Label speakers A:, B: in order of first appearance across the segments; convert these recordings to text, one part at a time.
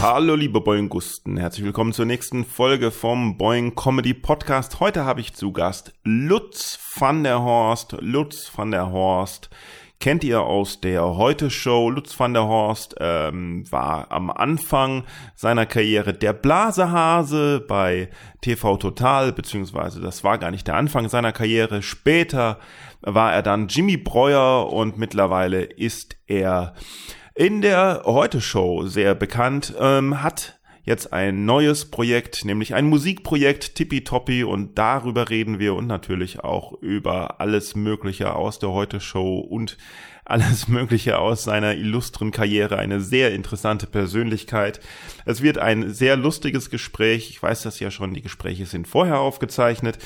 A: Hallo liebe Boing Gusten, herzlich willkommen zur nächsten Folge vom Boing Comedy Podcast. Heute habe ich zu Gast Lutz van der Horst. Lutz van der Horst kennt ihr aus der Heute-Show. Lutz van der Horst ähm, war am Anfang seiner Karriere der Blasehase bei TV Total, beziehungsweise das war gar nicht der Anfang seiner Karriere. Später war er dann Jimmy Breuer und mittlerweile ist er in der Heute-Show sehr bekannt, ähm, hat jetzt ein neues Projekt, nämlich ein Musikprojekt Tippitoppi und darüber reden wir und natürlich auch über alles Mögliche aus der Heute Show und alles Mögliche aus seiner illustren Karriere, eine sehr interessante Persönlichkeit. Es wird ein sehr lustiges Gespräch. Ich weiß das ja schon, die Gespräche sind vorher aufgezeichnet.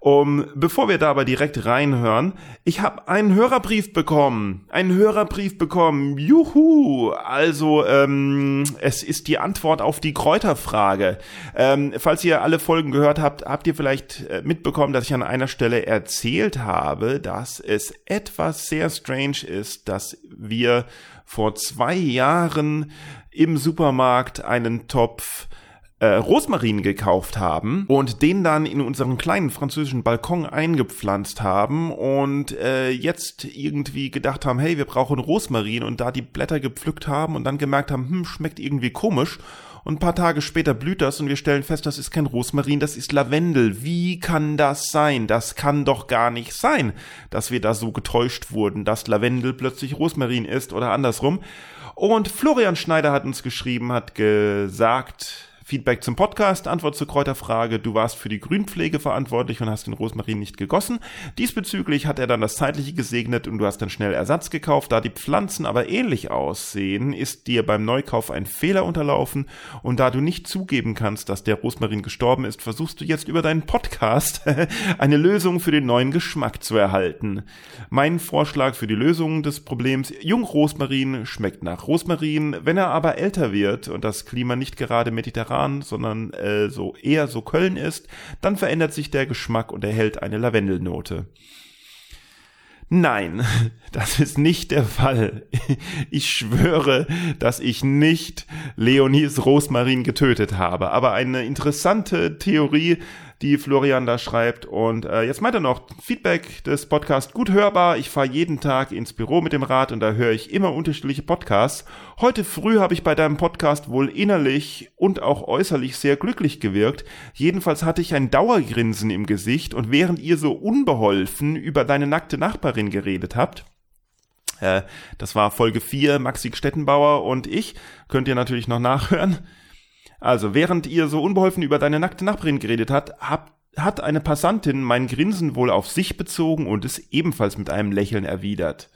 A: Um, bevor wir da aber direkt reinhören, ich habe einen Hörerbrief bekommen. Einen Hörerbrief bekommen. Juhu! Also, ähm, es ist die Antwort auf die Kräuterfrage. Ähm, falls ihr alle Folgen gehört habt, habt ihr vielleicht äh, mitbekommen, dass ich an einer Stelle erzählt habe, dass es etwas sehr strange ist ist, dass wir vor zwei Jahren im Supermarkt einen Topf äh, Rosmarin gekauft haben und den dann in unseren kleinen französischen Balkon eingepflanzt haben und äh, jetzt irgendwie gedacht haben, hey, wir brauchen Rosmarin und da die Blätter gepflückt haben und dann gemerkt haben, hm, schmeckt irgendwie komisch und ein paar Tage später blüht das und wir stellen fest, das ist kein Rosmarin, das ist Lavendel. Wie kann das sein? Das kann doch gar nicht sein, dass wir da so getäuscht wurden, dass Lavendel plötzlich Rosmarin ist oder andersrum. Und Florian Schneider hat uns geschrieben, hat gesagt, Feedback zum Podcast, Antwort zur Kräuterfrage. Du warst für die Grünpflege verantwortlich und hast den Rosmarin nicht gegossen. Diesbezüglich hat er dann das Zeitliche gesegnet und du hast dann schnell Ersatz gekauft. Da die Pflanzen aber ähnlich aussehen, ist dir beim Neukauf ein Fehler unterlaufen und da du nicht zugeben kannst, dass der Rosmarin gestorben ist, versuchst du jetzt über deinen Podcast eine Lösung für den neuen Geschmack zu erhalten. Mein Vorschlag für die Lösung des Problems, Jungrosmarin schmeckt nach Rosmarin, wenn er aber älter wird und das Klima nicht gerade mediterran Jahren, sondern äh, so eher so Köln ist, dann verändert sich der Geschmack und erhält eine Lavendelnote. Nein, das ist nicht der Fall. Ich schwöre, dass ich nicht Leonis Rosmarin getötet habe. Aber eine interessante Theorie, die Florian da schreibt. Und äh, jetzt meint er noch, Feedback des Podcasts gut hörbar. Ich fahre jeden Tag ins Büro mit dem Rad und da höre ich immer unterschiedliche Podcasts. Heute früh habe ich bei deinem Podcast wohl innerlich und auch äußerlich sehr glücklich gewirkt. Jedenfalls hatte ich ein Dauergrinsen im Gesicht und während ihr so unbeholfen über deine nackte Nachbarin geredet habt, äh, das war Folge 4, Maxi Stettenbauer und ich, könnt ihr natürlich noch nachhören. Also, während ihr so unbeholfen über deine nackte Nachbarin geredet habt, habt hat eine Passantin mein Grinsen wohl auf sich bezogen und es ebenfalls mit einem Lächeln erwidert.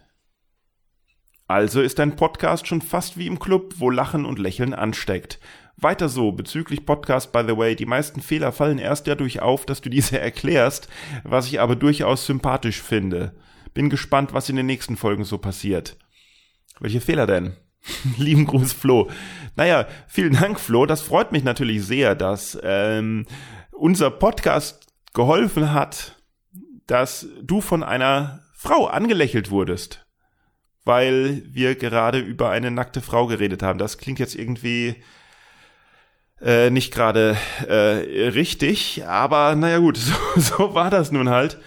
A: Also ist dein Podcast schon fast wie im Club, wo Lachen und Lächeln ansteckt. Weiter so, bezüglich Podcast, by the way, die meisten Fehler fallen erst dadurch auf, dass du diese erklärst, was ich aber durchaus sympathisch finde. Bin gespannt, was in den nächsten Folgen so passiert. Welche Fehler denn? Lieben Gruß, Flo. Naja, vielen Dank, Flo. Das freut mich natürlich sehr, dass ähm, unser Podcast geholfen hat, dass du von einer Frau angelächelt wurdest, weil wir gerade über eine nackte Frau geredet haben. Das klingt jetzt irgendwie äh, nicht gerade äh, richtig, aber naja gut, so, so war das nun halt.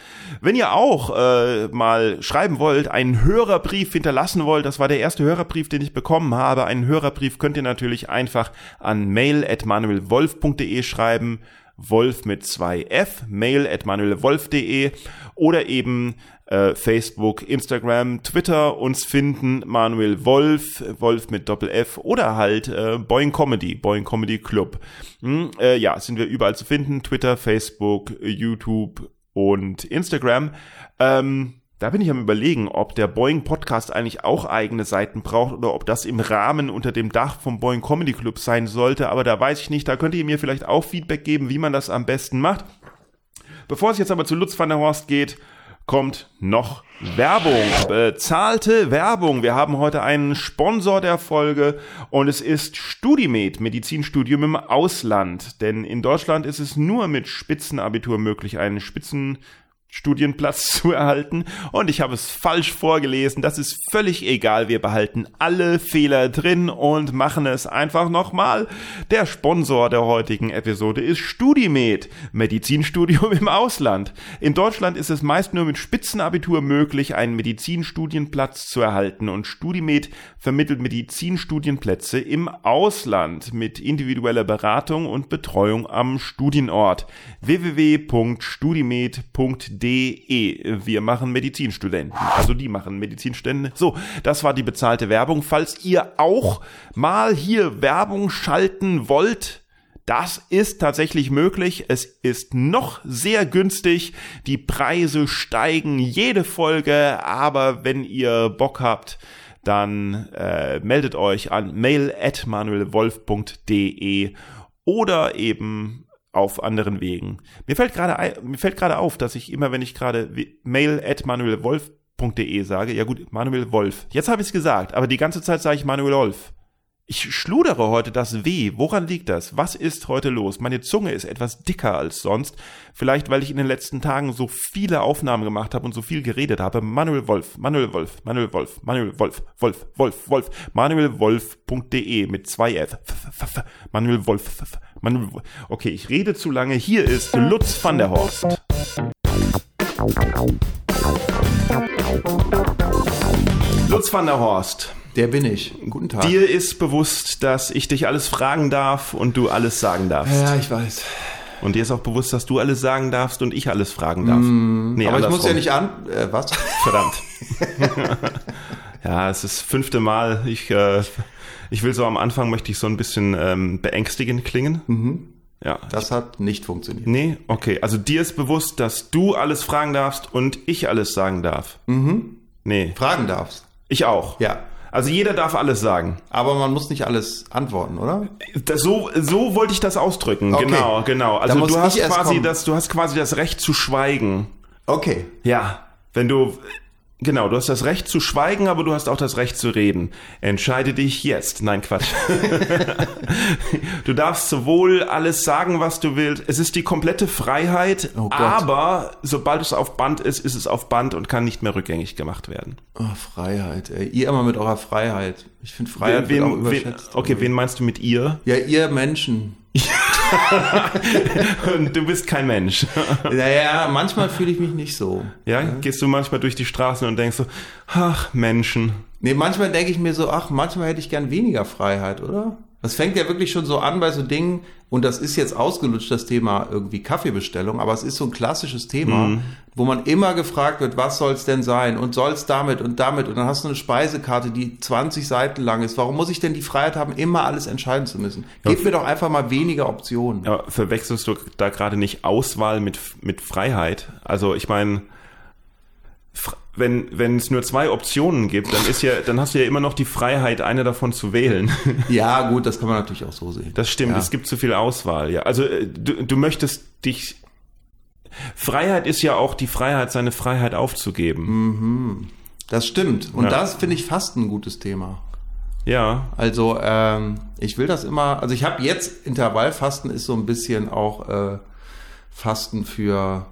A: Wenn ihr auch äh, mal schreiben wollt, einen Hörerbrief hinterlassen wollt, das war der erste Hörerbrief, den ich bekommen habe. Einen Hörerbrief könnt ihr natürlich einfach an mail@manuelwolf.de schreiben. Wolf mit zwei F, mail at manuelwolf.de oder eben äh, Facebook, Instagram, Twitter uns finden, Manuel Wolf, Wolf mit Doppel F oder halt äh, Boing Comedy, Boing Comedy Club. Hm, äh, ja, sind wir überall zu finden, Twitter, Facebook, YouTube und Instagram. Ähm, da bin ich am überlegen, ob der Boeing Podcast eigentlich auch eigene Seiten braucht oder ob das im Rahmen unter dem Dach vom Boeing Comedy Club sein sollte. Aber da weiß ich nicht, da könnt ihr mir vielleicht auch Feedback geben, wie man das am besten macht. Bevor es jetzt aber zu Lutz van der Horst geht, kommt noch Werbung, bezahlte Werbung. Wir haben heute einen Sponsor der Folge und es ist StudiMed, Medizinstudium im Ausland. Denn in Deutschland ist es nur mit Spitzenabitur möglich, einen Spitzen Studienplatz zu erhalten und ich habe es falsch vorgelesen. Das ist völlig egal. Wir behalten alle Fehler drin und machen es einfach nochmal. Der Sponsor der heutigen Episode ist StudiMed, Medizinstudium im Ausland. In Deutschland ist es meist nur mit Spitzenabitur möglich, einen Medizinstudienplatz zu erhalten und StudiMed vermittelt Medizinstudienplätze im Ausland mit individueller Beratung und Betreuung am Studienort. www.studimed.de De. Wir machen Medizinstudenten. Also die machen Medizinstudenten. So, das war die bezahlte Werbung. Falls ihr auch mal hier Werbung schalten wollt, das ist tatsächlich möglich. Es ist noch sehr günstig. Die Preise steigen jede Folge. Aber wenn ihr Bock habt, dann äh, meldet euch an mail at manuelwolf.de oder eben auf anderen Wegen. Mir fällt gerade auf, dass ich immer, wenn ich gerade mail at manuelwolf.de sage, ja gut, Manuel Wolf. Jetzt habe ich es gesagt, aber die ganze Zeit sage ich Manuel Wolf. Ich schludere heute das W. Woran liegt das? Was ist heute los? Meine Zunge ist etwas dicker als sonst. Vielleicht, weil ich in den letzten Tagen so viele Aufnahmen gemacht habe und so viel geredet habe. Manuel Wolf, Manuel Wolf, Manuel Wolf, Manuel Wolf, Wolf, Wolf, Wolf, manuelwolf.de mit zwei F. Manuel Wolf, Manuel Wolf. Okay, ich rede zu lange. Hier ist Lutz van der Horst. Lutz van der Horst.
B: Der bin ich. Guten Tag.
A: Dir ist bewusst, dass ich dich alles fragen darf und du alles sagen darfst.
B: Ja, ich weiß.
A: Und dir ist auch bewusst, dass du alles sagen darfst und ich alles fragen darf.
B: Mm, nee, aber ich muss ja nicht an. Äh, was?
A: Verdammt. ja, es ist das fünfte Mal. Ich, äh, ich will so am Anfang möchte ich so ein bisschen ähm, beängstigend klingen.
B: Mhm. Ja. Das hat nicht funktioniert.
A: Nee, okay. Also dir ist bewusst, dass du alles fragen darfst und ich alles sagen darf.
B: Mhm.
A: Nee.
B: Fragen darfst.
A: Ich auch.
B: Ja.
A: Also jeder darf alles sagen.
B: Aber man muss nicht alles antworten, oder?
A: Das, so, so wollte ich das ausdrücken. Okay. Genau, genau. Also du hast quasi das, du hast quasi das Recht zu schweigen.
B: Okay.
A: Ja. Wenn du, Genau, du hast das Recht zu schweigen, aber du hast auch das Recht zu reden. Entscheide dich jetzt. Nein, Quatsch. du darfst sowohl alles sagen, was du willst. Es ist die komplette Freiheit, oh aber sobald es auf Band ist, ist es auf Band und kann nicht mehr rückgängig gemacht werden.
B: Oh, Freiheit, ey. Ihr immer mit eurer Freiheit. Ich finde Freiheit wen, wen, auch überschätzt.
A: Okay, wen meinst du mit ihr?
B: Ja, ihr Menschen.
A: und du bist kein Mensch.
B: Naja, manchmal fühle ich mich nicht so.
A: Ja? Gehst du manchmal durch die Straßen und denkst so, ach, Menschen.
B: Nee, manchmal denke ich mir so, ach, manchmal hätte ich gern weniger Freiheit, oder? Das fängt ja wirklich schon so an bei so Dingen, und das ist jetzt ausgelutscht, das Thema irgendwie Kaffeebestellung, aber es ist so ein klassisches Thema, mhm. wo man immer gefragt wird, was soll es denn sein und soll es damit und damit und dann hast du eine Speisekarte, die 20 Seiten lang ist. Warum muss ich denn die Freiheit haben, immer alles entscheiden zu müssen? Gib ja, mir doch einfach mal weniger Optionen.
A: Ja, verwechselst du da gerade nicht Auswahl mit, mit Freiheit? Also ich meine, wenn wenn es nur zwei Optionen gibt, dann ist ja, dann hast du ja immer noch die Freiheit, eine davon zu wählen.
B: Ja, gut, das kann man natürlich auch so sehen.
A: Das stimmt,
B: ja.
A: es gibt zu viel Auswahl. Ja, also äh, du, du möchtest dich. Freiheit ist ja auch die Freiheit, seine Freiheit aufzugeben.
B: Mhm. Das stimmt. Und ja. das finde ich fast ein gutes Thema.
A: Ja.
B: Also ähm, ich will das immer. Also ich habe jetzt Intervallfasten ist so ein bisschen auch äh, Fasten für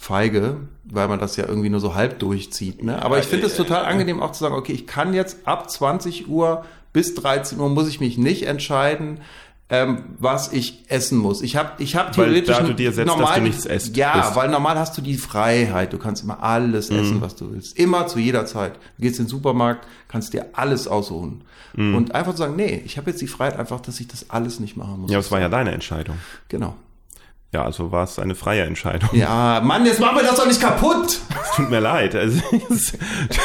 B: feige, weil man das ja irgendwie nur so halb durchzieht. Ne? Aber ich finde es total angenehm auch zu sagen, okay, ich kann jetzt ab 20 Uhr bis 13 Uhr muss ich mich nicht entscheiden, ähm, was ich essen muss. Ich habe ich hab
A: theoretisch weil da du dir setzt, normal, dass du nichts
B: esst. Ja, bist. weil normal hast du die Freiheit. Du kannst immer alles mhm. essen, was du willst. Immer zu jeder Zeit. Du gehst in den Supermarkt, kannst dir alles aussuchen. Mhm. Und einfach zu sagen, nee, ich habe jetzt die Freiheit einfach, dass ich das alles nicht machen muss.
A: Ja, das war ja deine Entscheidung.
B: Genau.
A: Ja, also war es eine freie Entscheidung.
B: Ja, Mann, jetzt machen wir das doch nicht kaputt.
A: Es tut mir leid. Also, es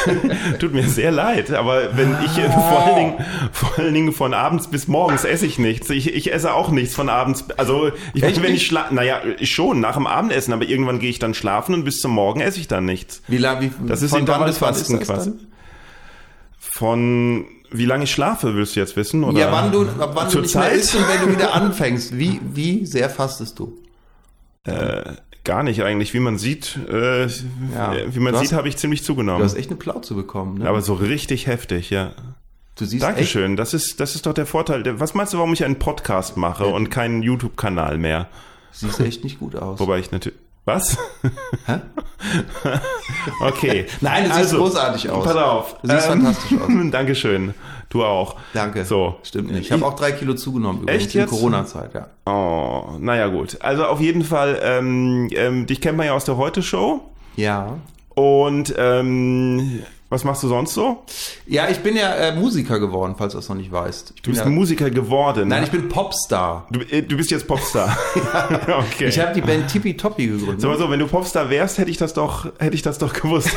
A: tut mir sehr leid. Aber wenn ich äh, vor allen Dingen, vor allen Dingen von abends bis morgens esse ich nichts. Ich, ich esse auch nichts von abends. Also ich Echt wenn ich schlafe, naja, schon nach dem Abendessen, aber irgendwann gehe ich dann schlafen und bis zum Morgen esse ich dann nichts.
B: Wie lange? Wie,
A: das ist Intervallfasten quasi. Von wie lange ich schlafe, willst du jetzt wissen? Oder?
B: Ja, wann du, ab wann du nicht Zeit? mehr isst und wenn du wieder anfängst. Wie, wie sehr fastest du?
A: Äh, Gar nicht eigentlich. Wie man sieht, äh,
B: Ja.
A: wie man
B: Du
A: sieht, habe ich ziemlich
B: Du
A: zugenommen.
B: hast echt eine Plauze bekommen, ne?
A: Aber so richtig heftig, ja.
B: du siehst echt,
A: Dankeschön. Das ist, das ist doch der Vorteil. Was meinst du, warum ich einen Podcast mache und keinen YouTube-Kanal mehr?
B: siehst echt nicht gut aus.
A: Wobei ich natürlich. Was?
B: Hä?
A: okay.
B: Nein, du siehst großartig aus.
A: Pass auf.
B: Du siehst fantastisch aus.
A: Dankeschön. Du auch.
B: Danke.
A: So.
B: Stimmt nicht. Ich habe auch drei Kilo zugenommen übrigens
A: Echt
B: in
A: jetzt?
B: Corona-Zeit, ja.
A: Oh, naja, gut. Also auf jeden Fall, ähm, ähm, dich kennt man ja aus der Heute-Show.
B: Ja.
A: Und ähm, was machst du sonst so?
B: Ja, ich bin ja äh, Musiker geworden, falls du das noch nicht weißt. Ich
A: Du bist
B: ja,
A: Musiker geworden.
B: Nein, ich bin Popstar.
A: du, äh, du bist jetzt Popstar. okay.
B: Ich habe die Band Tippy Toppy gegründet.
A: so, so, wenn du Popstar wärst, hätte ich das doch, hätte ich das doch gewusst.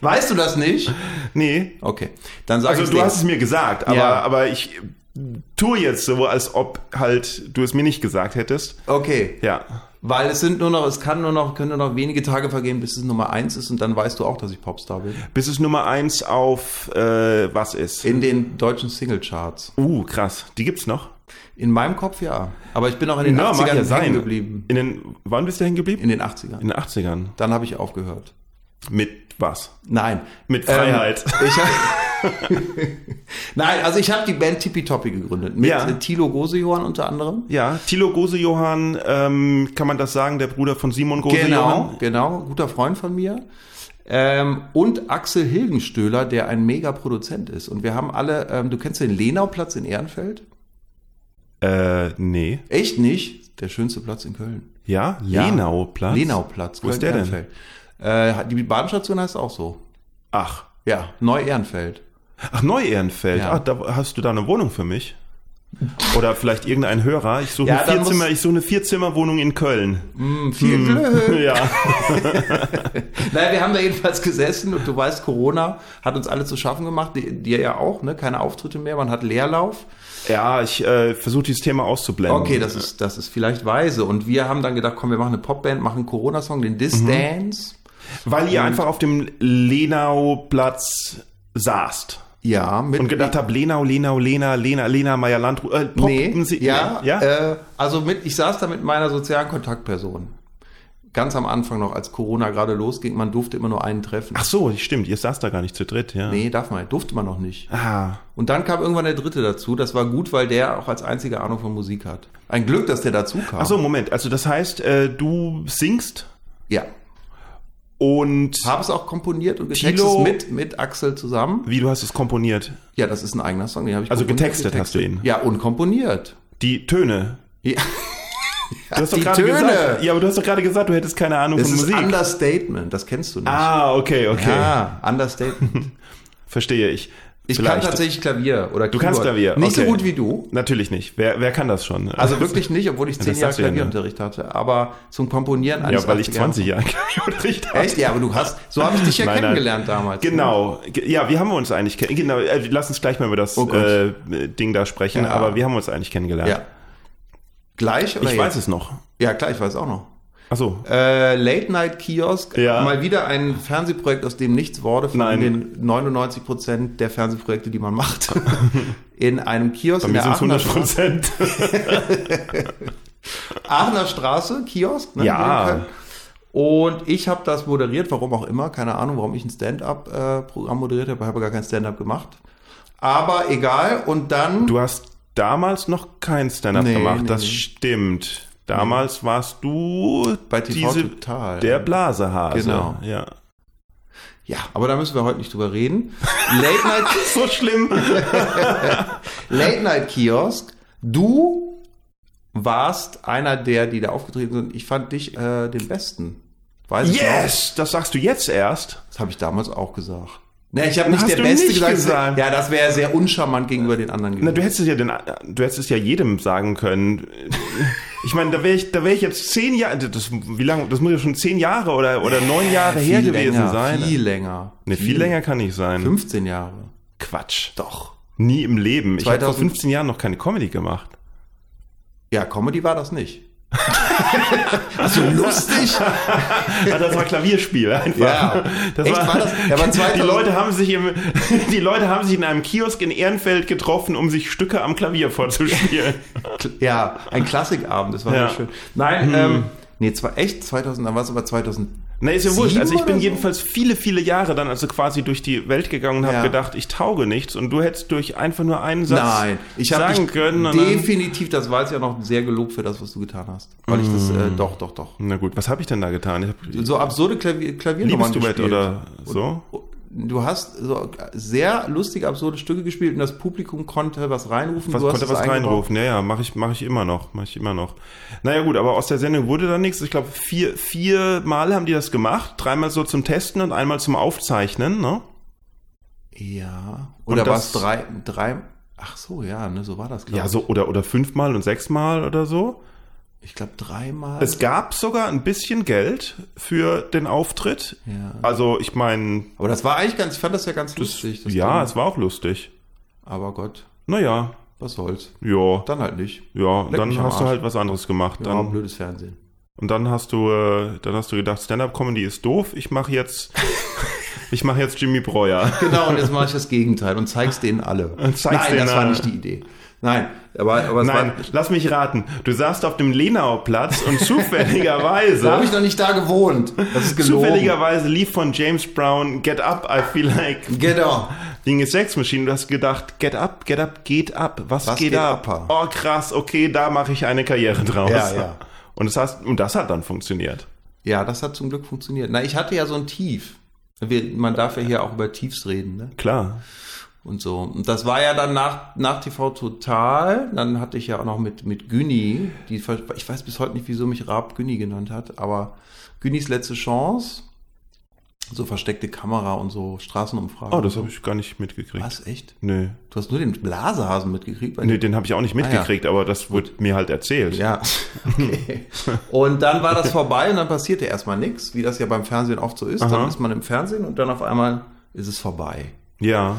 B: Weißt du das nicht?
A: nee.
B: Okay, dann sag
A: Also du hast es mir gesagt, aber,
B: Ja.
A: aber ich tue jetzt so, als ob halt du es mir nicht gesagt hättest.
B: Okay,
A: Ja.
B: weil es sind nur noch, es kann nur noch, können nur noch wenige Tage vergehen, bis es Nummer eins ist und dann weißt du auch, dass ich Popstar bin.
A: Bis es Nummer eins auf äh, was ist.
B: In den deutschen Singlecharts.
A: Uh, krass. Die gibt's noch?
B: In meinem Kopf ja. Aber ich bin auch in den
A: Ja, mag
B: 80ern
A: ja
B: hängen geblieben.
A: In den, wann bist du hängen geblieben?
B: In den 80ern.
A: In den 80ern.
B: Dann habe ich aufgehört.
A: Mit was?
B: Nein.
A: Mit Freiheit.
B: Ähm, ich hab, Nein, also ich habe die Band Tippy Toppy gegründet. Mit
A: Ja.
B: Thilo Gosejohann unter anderem.
A: Ja, Thilo Gose-Johann, ähm, kann man das sagen, der Bruder von Simon
B: Genau,
A: Gose-Johann?
B: genau. Guter Freund von mir. Ähm, und Axel Hilgenstöhler, der ein Mega-Produzent ist. Und wir haben alle, ähm, du kennst den Lenauplatz in Ehrenfeld?
A: Äh, nee.
B: Echt nicht? Der schönste Platz in Köln.
A: Ja?
B: Ja.
A: Lenauplatz?
B: Lenauplatz.
A: Wo ist der denn?
B: Äh, die Bahnstation heißt auch so.
A: Ach.
B: Ja, Neu-Ehrenfeld.
A: Ach, Neu-Ehrenfeld.
B: Ja.
A: Ah, da hast du da eine Wohnung für mich? Oder vielleicht irgendein Hörer. Ich suche
B: Ja,
A: eine Vierzimmer,
B: muss-
A: ich suche eine Vierzimmerwohnung in Köln.
B: Hm, viel Glück.
A: Ja.
B: Naja, wir haben da jedenfalls gesessen und du weißt, Corona hat uns alle zu schaffen gemacht, dir ja auch, ne? Keine Auftritte mehr, man hat Leerlauf.
A: Ja, ich äh, versuche dieses Thema auszublenden.
B: Okay, das ist, das ist vielleicht weise. Und wir haben dann gedacht, komm, wir machen eine Popband, machen einen Corona-Song, den This Dance.
A: Weil ihr einfach auf dem Lenauplatz saßt.
B: Ja, mit
A: Und gedacht habt, Lenau, Lenau, Lena, Lena, Lena, Meyer Landrut, äh,
B: Nee,
A: Sie-
B: ja,
A: ja?
B: Äh, also mit, ich saß da mit meiner sozialen Kontaktperson. Ganz am Anfang noch, als Corona gerade losging, man durfte immer nur einen treffen.
A: Ach so, stimmt, ihr saßt da gar nicht zu dritt, ja.
B: Nee, darf man, durfte man noch nicht.
A: Ah,
B: Und dann kam irgendwann der dritte dazu. Das war gut, weil der auch als einziger Ahnung von Musik hat. Ein Glück, dass der dazu kam.
A: Ach so, Moment, also das heißt, äh, du singst
B: Ja.
A: Und
B: Habe es auch komponiert und getextet
A: Tilo-
B: mit, mit Axel zusammen.
A: wie du hast es komponiert?
B: Ja, das ist ein eigener Song, den habe ich
A: Also
B: komponiert,
A: getextet hast du ihn?
B: Ja, und komponiert.
A: Die Töne.
B: Ja.
A: Du hast doch
B: die
A: gerade
B: Töne.
A: gesagt, ja, aber du hast doch gerade gesagt, du hättest keine Ahnung
B: Das
A: von
B: ist
A: Musik.
B: Understatement, das kennst du nicht.
A: ah, okay, okay.
B: Ja, Understatement.
A: Verstehe ich.
B: Ich kann
A: Vielleicht.
B: tatsächlich Klavier oder
A: Du kannst Klavier,
B: Nicht so
A: okay.
B: gut wie du.
A: Natürlich nicht. Wer, wer kann das schon?
B: Also wirklich nicht, obwohl ich zehn Jahre? Klavierunterricht hatte. Aber zum Komponieren eines
A: ja, weil ich
B: 80er
A: 20 Jahre Klavierunterricht habe.
B: Echt? Ja, aber du hast, so habe ich dich ja
A: Nein,
B: kennengelernt damals. ne?
A: Genau. Ge- Ja, wie haben wir uns eigentlich kennengelernt? Genau, äh, lass uns gleich mal über das
B: Oh
A: äh, Ding da sprechen,
B: Ja.
A: aber wie haben wir uns eigentlich kennengelernt?
B: Ja. Gleich oder
A: Ich
B: jetzt?
A: weiß es noch.
B: Ja, klar, ich weiß auch noch.
A: Ach so.
B: Äh, Late Night Kiosk,
A: Ja.
B: mal wieder ein Fernsehprojekt, aus dem nichts wurde, von
A: Nein.
B: den 99 Prozent der Fernsehprojekte, die man macht. In einem Kiosk
A: Bei mir sind es
B: Aachener
A: 100
B: Straße,
A: Prozent.
B: Aachener Straße, Kiosk. Ne,
A: Ja.
B: Und ich habe das moderiert, warum auch immer, keine Ahnung, warum ich ein Stand-up-Programm moderiert habe, habe gar kein Stand-up gemacht. Aber egal, und dann...
A: Du hast damals noch kein Stand-up
B: Nee,
A: gemacht,
B: nee,
A: das
B: nee.
A: stimmt. Damals warst du
B: Bei TV
A: diese,
B: Total.
A: der Blasehase.
B: Genau.
A: Ja.
B: ja, aber da müssen wir heute nicht drüber reden. Late Night
A: So schlimm.
B: Late Night Kiosk. Du warst einer der, die da aufgetreten sind. Ich fand dich äh, den besten. Weiß.
A: Yes! Das sagst du jetzt erst?
B: Das habe ich damals auch gesagt. Ne, ich habe nicht
A: Hast
B: der Beste
A: nicht
B: gesagt.
A: gesagt.
B: Ja, das wäre sehr uncharmant gegenüber den anderen
A: Na,
B: gewesen.
A: du hättest es ja den, du hättest es ja jedem sagen können. Ich meine, da wäre ich, da wäre ich jetzt zehn Jahre, das, wie lange, das muss ja schon zehn Jahre oder, oder neun Jahre her
B: Viel
A: gewesen
B: länger,
A: sein.
B: Viel länger.
A: Ne, viel länger kann nicht sein.
B: 15 Jahre.
A: Quatsch.
B: Doch.
A: Nie im Leben. Ich habe vor
B: 2000
A: 15 Jahren noch keine Comedy gemacht.
B: Ja, Comedy war das nicht. also lustig.
A: Ja, das war Klavierspiel einfach.
B: Ja.
A: Das
B: Echt, war das? Ja, aber
A: die
B: 2000
A: Leute haben sich im, die Leute haben sich in einem Kiosk in Ehrenfeld getroffen, um sich Stücke am Klavier vorzuspielen.
B: Ja, ein Klassikabend, das war
A: Ja.
B: sehr schön. Nein, ähm, Nee, zwar echt 2000, dann war es aber 2000.
A: Na, ist ja wurscht. Also ich bin
B: so?
A: jedenfalls viele, viele Jahre dann also quasi durch die Welt gegangen und habe
B: Ja.
A: gedacht, ich tauge nichts und du hättest durch einfach nur einen Satz
B: Nein, ich habe
A: sagen können. und
B: definitiv, das war jetzt ja noch sehr gelobt für das, was du getan hast. Weil ich das,
A: Mm.
B: äh, doch, doch, doch.
A: Na gut, was habe ich denn da getan? Ich hab
B: So absurde Klavier, Klaviernummern gespielt.
A: oder so?
B: Du hast so sehr lustige, absurde Stücke gespielt und das Publikum konnte was reinrufen.
A: Was konnte was
B: eingebaut.
A: reinrufen? Ja, ja, mache ich, mach ich immer noch, mache ich immer noch. Naja gut, aber aus der Sendung wurde dann nichts. Ich glaube, vier, vier Mal haben die das gemacht. Dreimal so zum Testen und einmal zum Aufzeichnen, ne?
B: Ja. Oder war es drei, drei, ach so, ja, ne, so war das, glaube
A: Ja, so, oder, oder fünfmal und sechsmal oder so.
B: Ich glaube dreimal.
A: Es gab sogar ein bisschen Geld für den Auftritt.
B: Ja.
A: Also, ich meine,
B: Aber das war eigentlich ganz, ich fand das ja ganz lustig. Das
A: ja,
B: Ding.
A: es war auch lustig.
B: Aber Gott,
A: Naja,
B: was soll's.
A: ja,
B: Dann halt nicht.
A: ja,
B: Leck
A: dann hast du halt was anderes gemacht.
B: Ja,
A: Dann,
B: blödes Fernsehen.
A: Und dann hast du, äh, dann hast du gedacht, Stand-up-Comedy ist doof. Ich mache jetzt, ich mache jetzt Jimmy Breuer.
B: Genau, und jetzt mache ich das Gegenteil und zeig's denen alle.
A: Und zeig's
B: Nein,
A: denen
B: das war
A: alle.
B: nicht die Idee. Nein, aber, aber
A: Nein, lass mich raten. Du saßt auf dem Lenau-Platz und zufälligerweise,
B: da habe ich noch nicht da gewohnt. Das ist gelogen.
A: zufälligerweise lief von James Brown Get Up, I Feel Like
B: Genau.
A: Dinge Sex Machine. Du hast gedacht, Get Up, Get Up, geht ab. Was,
B: Was
A: geht,
B: geht
A: ab?
B: ab?
A: Oh krass, okay, da mache ich eine Karriere draus.
B: Ja, ja.
A: Und das, hast, und das hat dann funktioniert.
B: Ja, das hat zum Glück funktioniert. Na, ich hatte ja so ein Tief. Man darf ja hier auch über Tiefs reden, ne?
A: Klar.
B: Und so. Und das war ja dann nach, nach TV Total. Dann hatte ich ja auch noch mit, mit Günni, die, ich weiß bis heute nicht, wieso mich Raab Günni genannt hat, aber Günnis letzte Chance. So versteckte Kamera und so Straßenumfragen.
A: Oh, das habe ich gar nicht mitgekriegt.
B: Was, echt?
A: Nö.
B: Du hast nur den Blasehasen mitgekriegt?
A: Nee, den habe ich auch nicht mitgekriegt, aber das wurde mir halt erzählt.
B: Ja, okay. Und dann war das vorbei und dann passierte erstmal nichts, wie das ja beim Fernsehen oft so ist.
A: Aha.
B: Dann ist man im Fernsehen und dann auf einmal ist es vorbei.
A: Ja.
B: Und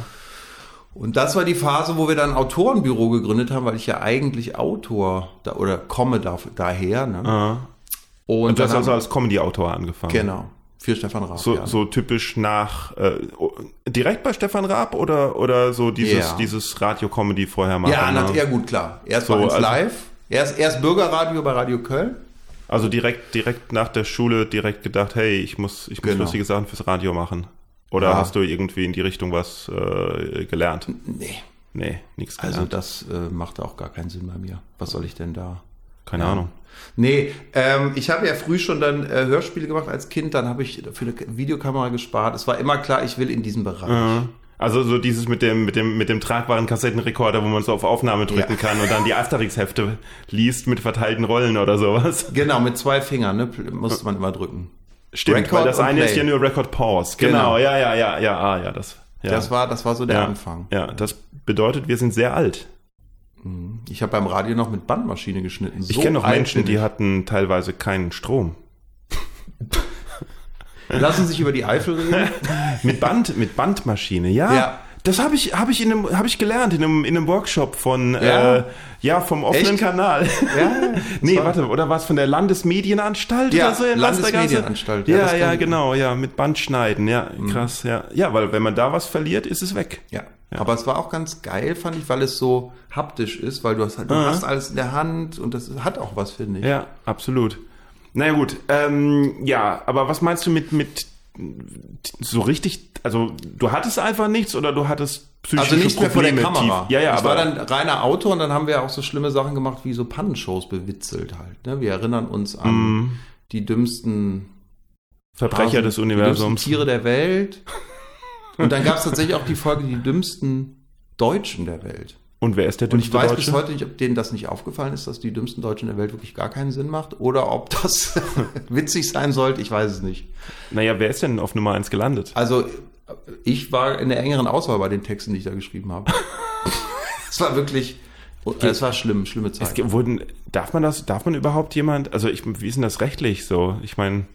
B: das war die Phase, wo wir dann ein Autorenbüro gegründet haben, weil ich ja eigentlich Autor da, oder komme da, daher. Ne?
A: Ah.
B: Und,
A: Und du hast
B: dann
A: also als Comedy-Autor angefangen.
B: genau für Stefan Raab.
A: So,
B: ja.
A: so typisch nach äh, oh, direkt bei Stefan Raab oder oder so dieses
B: Ja.
A: dieses Radio-Comedy vorher machen.
B: ja, na,
A: ne?
B: ja, gut, klar. Erst
A: So,
B: eins
A: also-
B: live, erst, erst Bürgerradio bei Radio Köln.
A: Also direkt direkt nach der Schule direkt gedacht, hey, ich muss ich muss
B: Genau.
A: lustige Sachen fürs Radio machen. Oder
B: Ja.
A: hast du irgendwie in die Richtung was äh, gelernt?
B: Nee,
A: Nee, nichts
B: also
A: gelernt.
B: das äh, machte auch gar keinen Sinn bei mir. Was soll ich denn da?
A: Keine
B: Ja.
A: Ahnung.
B: Nee, ähm, ich habe ja früh schon dann äh, Hörspiele gemacht als Kind, dann habe ich für eine Videokamera gespart. Es war immer klar, ich will in diesem Bereich.
A: Ja. Also so dieses mit dem mit dem mit dem tragbaren Kassettenrekorder, wo man so auf Aufnahme drücken
B: Ja.
A: kann und dann die Asterix-Hefte liest mit verteilten Rollen oder sowas.
B: Genau, mit zwei Fingern ne, musste man immer drücken.
A: Stimmt,
B: Record
A: weil das eine
B: Play.
A: ist ja nur Record Pause. Genau,
B: Genau.
A: ja, ja, ja, ja, ah, ja, das. Ja.
B: Das war, das war so der
A: ja,
B: Anfang.
A: Ja, das bedeutet, wir sind sehr alt.
B: Ich habe beim Radio noch mit Bandmaschine geschnitten.
A: Ich
B: So
A: kenne noch Menschen, die
B: ich.
A: hatten teilweise keinen Strom.
B: Lassen sich über die Eifel reden.
A: Mit Band, mit Bandmaschine, ja.
B: Ja.
A: Das habe ich, habe ich in einem, habe ich gelernt in einem, in einem Workshop von,
B: Ja?
A: äh, ja, vom offenen
B: Echt?
A: Kanal.
B: Ja,
A: nee,
B: war-
A: warte, oder war es von der Landesmedienanstalt
B: Ja,
A: oder so in?
B: Landesmedienanstalt, ja,
A: Ja, ja,
B: Mhm.
A: genau, ja, mit Bandschneiden, ja, krass, ja. Ja, weil wenn man da was verliert, ist es weg.
B: Ja. Aber es war auch ganz geil, fand ich, weil es so haptisch ist, weil du hast, halt, du hast alles in der Hand und das hat auch was, finde ich.
A: Ja, absolut. Naja gut, ähm, ja, aber was meinst du mit, mit so richtig, also du hattest einfach nichts oder du hattest psychische
B: Also nicht mehr vor der
A: Probleme
B: Kamera.
A: tief? Ja, ja,
B: ich
A: aber
B: war dann reiner Autor und dann haben wir auch so schlimme Sachen gemacht wie so Pannenshows bewitzelt halt. Ne? Wir erinnern uns an
A: Mhm.
B: die dümmsten
A: Verbrecher
B: Hasen,
A: des
B: Die
A: Universums.
B: dümmsten Tiere der Welt. Und dann gab es tatsächlich auch die Folge die dümmsten Deutschen der Welt.
A: Und wer ist der
B: Und ich
A: dümmste
B: weiß
A: Deutsche?
B: bis heute nicht, ob denen das nicht aufgefallen ist, dass die dümmsten Deutschen der Welt wirklich gar keinen Sinn macht oder ob das witzig sein sollte. Ich weiß es nicht.
A: Naja, wer ist denn auf Nummer 1 gelandet?
B: Also ich war in der engeren Auswahl bei den Texten, die ich da geschrieben habe. Es war wirklich, es war schlimm, schlimme
A: Es
B: Zeit.
A: ge- wurden, darf man das, darf man überhaupt jemand, also ich, wie ist denn das rechtlich so? Ich meine,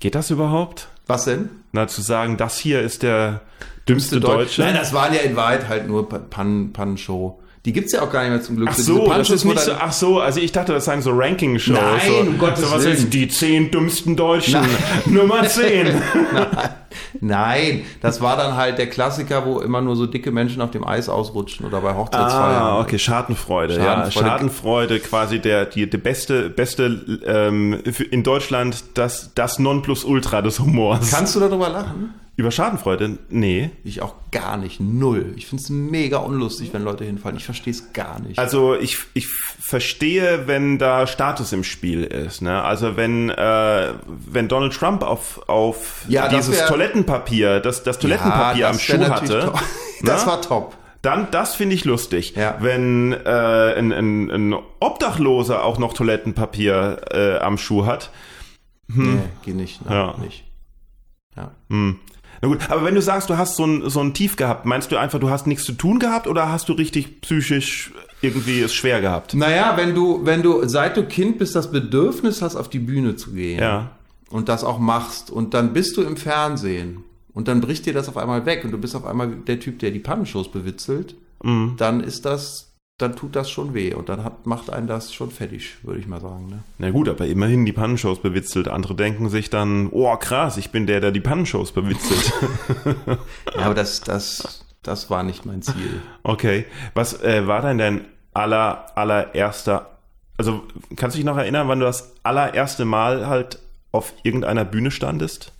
A: geht das überhaupt?
B: Was denn?
A: Na, zu sagen, das hier ist der dümmste Deutsche?
B: Nein, das waren ja in Wahrheit halt nur Pa- Pannen, Pannenshow. Die gibt's ja auch gar nicht mehr zum Glück.
A: Ach so, das ist nicht so, ach so, also ich dachte, das seien so Ranking-Shows.
B: Nein,
A: so,
B: um Gottes
A: so was
B: Willen.
A: ist die zehn dümmsten Deutschen, Nummer 10.
B: Nein, das war dann halt der Klassiker, wo immer nur so dicke Menschen auf dem Eis ausrutschen oder bei Hochzeitsfeiern.
A: Ah, okay, Schadenfreude.
B: Schadenfreude.
A: Ja, Schadenfreude, quasi der, die, die beste, beste ähm, in Deutschland das, das Nonplusultra des Humors.
B: Kannst du darüber lachen?
A: Über Schadenfreude? Nee.
B: Ich auch gar nicht, null. Ich finde es mega unlustig, wenn Leute hinfallen. Ich verstehe es gar nicht.
A: Also ich, ich verstehe, wenn da Status im Spiel ist. Ne? Also wenn, äh, wenn Donald Trump auf, auf
B: Ja,
A: dieses
B: wär-
A: Toilettenpapier, das, das Toilettenpapier am
B: das wär
A: Schuh hatte.
B: top. Das
A: ne?
B: war top.
A: Dann, das finde ich lustig.
B: Ja.
A: Wenn äh, ein, ein, ein Obdachloser auch noch Toilettenpapier äh, am Schuh hat.
B: Nee, geh nicht. Nein,
A: Ja.
B: nicht. Ja.
A: Hm. Na gut, aber wenn du sagst, du hast so ein, so ein Tief gehabt, meinst du einfach, du hast nichts zu tun gehabt oder hast du richtig psychisch irgendwie es schwer gehabt?
B: Naja, wenn du, wenn du, seit du Kind bist, das Bedürfnis hast, auf die Bühne zu gehen
A: Ja.
B: und das auch machst und dann bist du im Fernsehen und dann bricht dir das auf einmal weg und du bist auf einmal der Typ, der die Pannenshows bewitzelt,
A: Mhm.
B: dann ist das, dann tut das schon weh und dann hat, macht einen das schon fertig, würde ich mal sagen. Ne?
A: Na gut, aber immerhin die Pannenshows bewitzelt. Andere denken sich dann, oh krass, ich bin der, der die Pannenshows bewitzelt.
B: Ja, aber das, das, das war nicht mein Ziel.
A: okay. Was äh, war denn dein aller, allererster, also kannst du dich noch erinnern, wann du das allererste Mal halt auf irgendeiner Bühne standest?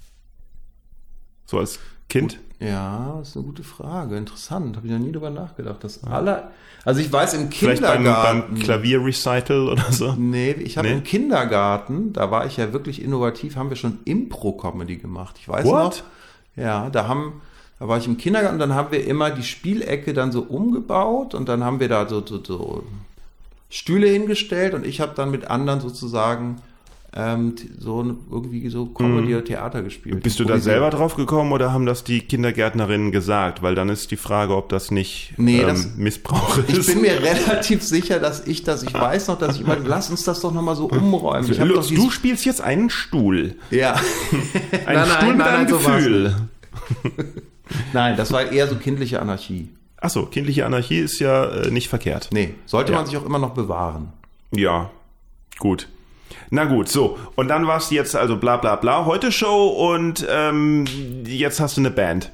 A: So als Kind?
B: Ja, das ist eine gute Frage. Interessant. Habe ich noch nie drüber nachgedacht. Das aller, also ich weiß im
A: Vielleicht beim,
B: Kindergarten.
A: beim Klavierrecital oder so?
B: Nee, ich habe
A: Nee?
B: im Kindergarten, da war ich ja wirklich innovativ, haben wir schon Impro-Comedy gemacht. Ich weiß
A: What?
B: noch. Ja, da haben, da war ich im Kindergarten, dann haben wir immer die Spielecke dann so umgebaut und dann haben wir da so, so, so Stühle hingestellt und ich habe dann mit anderen sozusagen ähm, so irgendwie so Comedy oder Theater gespielt.
A: Mhm. Bist du da selber drauf gekommen oder haben das die Kindergärtnerinnen gesagt? Weil dann ist die Frage, ob das nicht
B: Nee,
A: ähm,
B: das-
A: Missbrauch ist.
B: Ich bin mir relativ sicher, dass ich das, ich weiß noch, dass ich immer, lass uns das doch nochmal so umräumen. Ich hab doch
A: Lutz, du spielst jetzt einen Stuhl.
B: ja.
A: Ein
B: Nein,
A: Stuhl
B: nein,
A: mit
B: nein,
A: einem
B: so war's
A: Gefühl.
B: Nein, das war eher so kindliche Anarchie.
A: Achso, kindliche Anarchie ist ja äh, nicht verkehrt.
B: Nee, sollte
A: Ja.
B: man sich auch immer noch bewahren.
A: Ja, gut. Na gut, so. Und dann warst du jetzt also bla bla bla, heute Show und ähm, jetzt hast du eine Band.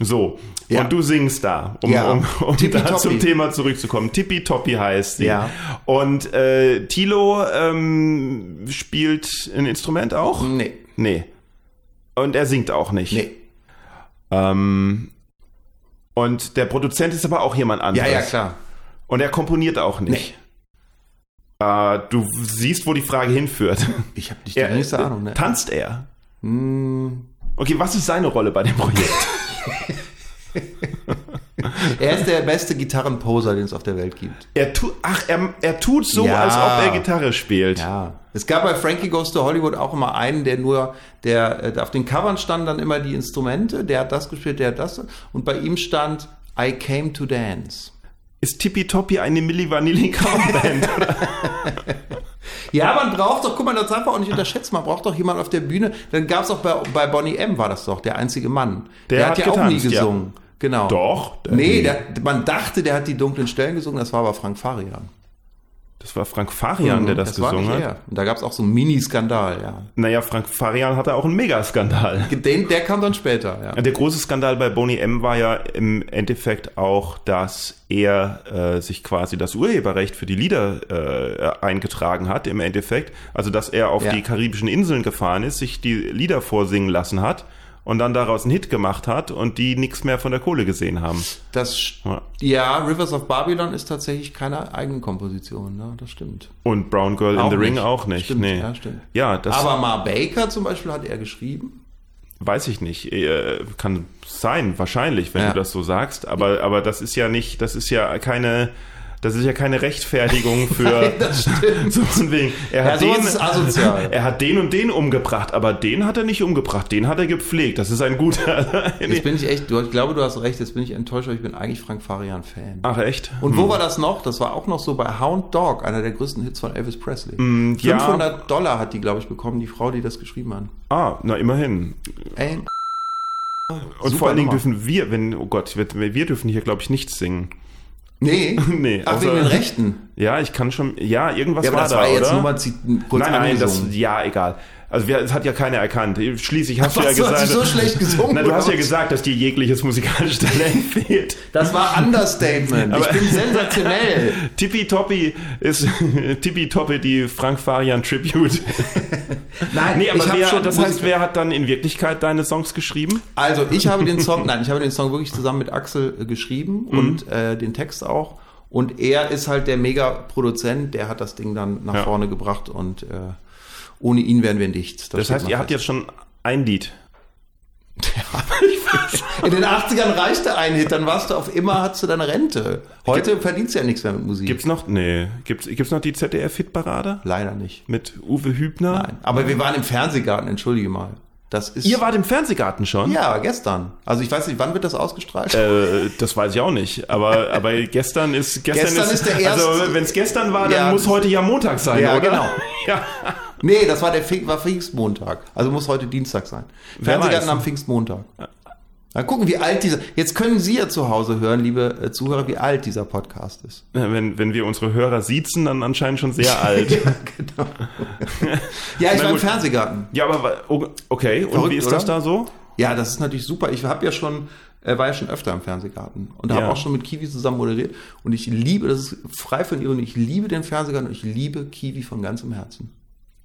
A: So.
B: Ja.
A: Und du singst da, um,
B: Ja.
A: um, um da zum Thema zurückzukommen. Tippitoppi heißt sie.
B: Ja.
A: Und äh, Tilo ähm, spielt ein Instrument auch?
B: Nee,
A: Nee. Und er singt auch nicht.
B: nee.
A: Ähm, und der Produzent ist aber auch jemand
B: Ja,
A: anderes.
B: ja, klar.
A: Und er komponiert auch nicht. Äh, du siehst, wo die Frage hinführt.
B: Ich habe nicht die
A: Er,
B: geringste Ahnung. Ne?
A: Tanzt er?
B: Hm,
A: Okay, was ist seine Rolle bei dem Projekt?
B: er ist der beste Gitarrenposer, den es auf der Welt gibt.
A: er tu, ach, er, er tut so,
B: Ja.
A: als ob er Gitarre spielt.
B: Ja. Es gab bei Frankie Goes to Hollywood auch immer einen, der nur, der äh, auf den Covern standen dann immer die Instrumente, der hat das gespielt, der hat das. Und bei ihm stand I came to dance.
A: Ist Tippitoppi eine Milli Vanilli Coverband?
B: Ja, man braucht doch, guck mal, das darf man auch nicht unterschätzen, man braucht doch jemanden auf der Bühne. Dann gab es auch bei, bei Bonnie M, war das doch, der einzige Mann.
A: Der hat
B: ja auch nie
A: getanzt, ja.
B: gesungen. Genau.
A: Doch. der-
B: Nee, der, man dachte, der hat die dunklen Stellen gesungen, das war aber Frank Farian.
A: Das war Frank Farian, der das,
B: war
A: gesungen
B: nicht
A: hat.
B: er. Und da gab es auch so einen Mini-Skandal, ja.
A: Naja, Frank Farian hatte auch einen Megaskandal.
B: Den, der kam dann später, ja.
A: Der große Skandal bei Boney M war ja im Endeffekt auch, dass er äh, sich quasi das Urheberrecht für die Lieder äh, eingetragen hat, im Endeffekt. Also, dass er auf
B: Ja.
A: die karibischen Inseln gefahren ist, sich die Lieder vorsingen lassen hat und dann daraus einen Hit gemacht hat und die nichts mehr von der Kohle gesehen haben.
B: Das,
A: Ja.
B: ja, Rivers of Babylon ist tatsächlich keine Eigenkomposition, ne? das stimmt.
A: Und Brown Girl in
B: Auch
A: the Ring
B: nicht.
A: auch nicht.
B: Stimmt,
A: nee.
B: ja, stimmt.
A: Ja, das
B: Aber Ma Baker zum Beispiel hat er geschrieben.
A: weiß ich nicht. Äh, kann sein, wahrscheinlich, wenn
B: Ja.
A: du das so sagst. Aber, aber das ist ja nicht, das ist ja keine, das ist ja keine Rechtfertigung für
B: Nein, das stimmt.
A: so von wegen. Er
B: Ja,
A: hat,
B: sowas
A: den,
B: asozial.
A: er hat den und den umgebracht, aber den hat er nicht umgebracht, den hat er gepflegt. Das ist ein guter.
B: Jetzt bin ich echt, du, ich glaube, du hast recht, jetzt bin ich enttäuscht, weil ich bin eigentlich Frank Farian-Fan.
A: Ach echt?
B: Und wo war das noch? Das war auch noch so bei Hound Dog, einer der größten Hits von Elvis Presley.
A: Mm, ja.
B: 500 Dollar hat die, glaube ich, bekommen, die Frau, die das geschrieben hat.
A: Ah, na immerhin.
B: Ey,
A: Und
B: Super
A: vor allen Dingen
B: Nummer.
A: dürfen wir, wenn, oh Gott, wir, wir dürfen hier, glaube ich, nichts singen.
B: Nee.
A: Nee,
B: Ach,
A: außer-
B: wegen den Rechten.
A: Ja, ich kann schon, ja, irgendwas
B: Ja, aber
A: war
B: das
A: da,
B: war jetzt
A: oder?
B: nur mal kurz
A: nein, nein, das, ja, egal. Also wir, es hat ja keiner erkannt. Schließlich hast
B: Was,
A: du ja
B: du hast
A: gesagt.
B: dich so schlecht gesungen,
A: Na, du hast ja gesagt, dass dir jegliches musikalisches Talent fehlt.
B: Das war Understatement. ich
A: Aber-
B: bin sensationell.
A: Tippitoppi ist Tippitoppi die Frank Farian Tribute.
B: Nein,
A: Nee, aber
B: ich
A: wer,
B: schon
A: das heißt, wer hat dann in Wirklichkeit deine Songs geschrieben?
B: Also ich habe den Song, nein, ich habe den Song wirklich zusammen mit Axel äh, geschrieben
A: Mhm.
B: und äh, den Text auch. Und er ist halt der Mega-Produzent, der hat das Ding dann nach
A: Ja.
B: vorne gebracht und äh, ohne ihn wären wir nichts.
A: Das heißt, ihr habt jetzt schon ein Lied.
B: In den 80ern reichte ein Hit, dann warst du auf immer, hattest du deine Rente. Heute verdienst du ja nichts mehr mit Musik.
A: Gibt's noch? Nee. Gibt's, gibt's noch die ZDF-Hitparade?
B: Leider nicht.
A: Mit Uwe Hübner?
B: Nein. Aber wir waren im Fernsehgarten, entschuldige mal. Das ist.
A: Ihr wart im Fernsehgarten schon?
B: ja, gestern. Also ich weiß nicht, wann wird das ausgestrahlt?
A: Äh, das weiß ich auch nicht. Aber, aber gestern ist gestern,
B: Gestern ist der erste-
A: Also wenn es gestern war, dann
B: Ja.
A: muss heute ja Montag sein,
B: Ja,
A: oder?
B: genau.
A: Ja.
B: Nee, das war der Pfing war Pfingstmontag. Also muss heute Dienstag sein. Fernsehgarten am Pfingstmontag. Dann gucken, wie alt dieser. Jetzt können Sie ja zu Hause hören, liebe äh, Zuhörer, wie alt dieser Podcast ist.
A: Wenn, wenn wir unsere Hörer siezen, dann anscheinend schon sehr alt. ja,
B: Ja, genau. ja, ich
A: Na
B: war im
A: gut.
B: Fernsehgarten.
A: aber wa- o- okay, und
B: Verrückt,
A: wie ist
B: oder?
A: das da so?
B: Ja, das ist natürlich super. Ich habe ja schon, äh, war ja schon öfter im Fernsehgarten und habe
A: Ja.
B: auch schon mit Kiwi zusammen moderiert. Und ich liebe, das ist frei von Ironie, ich liebe den Fernsehgarten und ich liebe Kiwi von ganzem Herzen.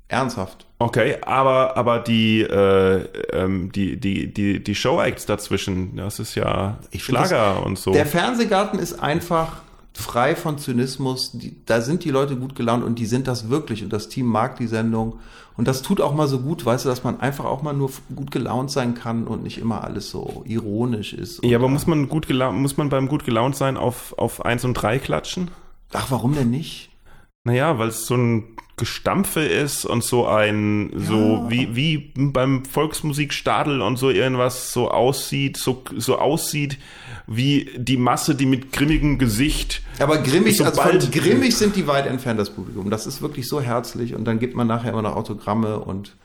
B: Ernsthaft.
A: Okay, aber aber die äh, ähm, die die die die Showacts dazwischen, das ist ja
B: Ich
A: Schlager und so.
B: Der Fernsehgarten ist einfach frei von Zynismus. Die, da sind die Leute gut gelaunt und die sind das wirklich. Und das Team mag die Sendung. Und das tut auch mal so gut, weißt du, dass man einfach auch mal nur gut gelaunt sein kann und nicht immer alles so ironisch ist.
A: ja, aber muss man gut gelaunt, muss man beim gut gelaunt sein auf auf eins und drei klatschen?
B: Ach, warum denn nicht?
A: Naja, weil es so ein Gestampfe ist und so ein, so wie, wie beim Volksmusikstadel und so irgendwas so aussieht, so, so aussieht wie die Masse, die mit grimmigem Gesicht.
B: Aber grimmig, also von grimmig sind die weit entfernt, das Publikum. Das ist wirklich so herzlich und dann gibt man nachher immer noch Autogramme und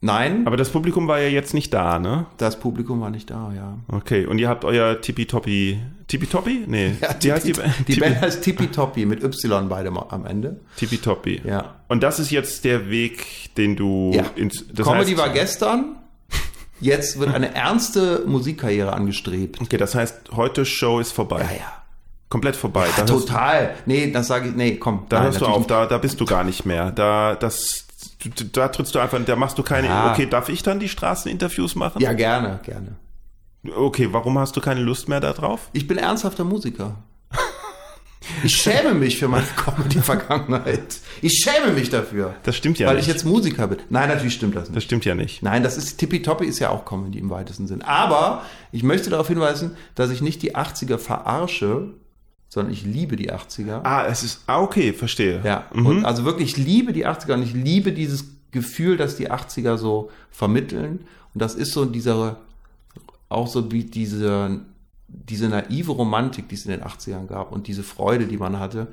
B: nein,
A: Aber das Publikum war ja jetzt nicht da, ne?
B: das Publikum war nicht da, ja.
A: Okay, und ihr habt euer Tippitoppi, Tippitoppi? Nee, wie heißt die,
B: die,
A: Band?
B: die
A: Tippi-
B: Band heißt Tippitoppi mit Y beide am Ende.
A: Tippitoppi.
B: Ja.
A: Und das ist jetzt der Weg, den du
B: Ja.
A: ins,
B: Comedy
A: heißt,
B: war gestern. Jetzt wird eine ernste Musikkarriere angestrebt.
A: Okay, das heißt, heute Show ist vorbei.
B: Ja, ja.
A: Komplett vorbei. Hörst-
B: Total. Nee, das sage ich. Nee, komm.
A: Da hörst du auf, da, da bist du gar nicht mehr. Da, das, du- da trittst du einfach, da machst du keine,
B: Ja.
A: okay, darf ich dann die Straßeninterviews machen?
B: Ja, gerne, gerne.
A: Okay, warum hast du keine Lust mehr darauf?
B: Ich bin ernsthafter Musiker. Ich schäme mich für meine Comedy-Vergangenheit. Ich schäme mich dafür.
A: Das stimmt ja
B: weil
A: nicht.
B: ich jetzt Musiker bin. Nein, natürlich stimmt das nicht.
A: das stimmt ja nicht.
B: Nein, das ist Tippitoppi ist ja auch Comedy im weitesten Sinn. Aber ich möchte darauf hinweisen, dass ich nicht die 80er verarsche, sondern ich liebe die 80er.
A: Ah, es ist, ah, okay, verstehe.
B: Ja,
A: Mhm.
B: und also wirklich, ich liebe die 80er und ich liebe dieses Gefühl, dass die 80er so vermitteln. Und das ist so dieser, auch so wie diese, diese naive Romantik, die es in den 80ern gab und diese Freude, die man hatte.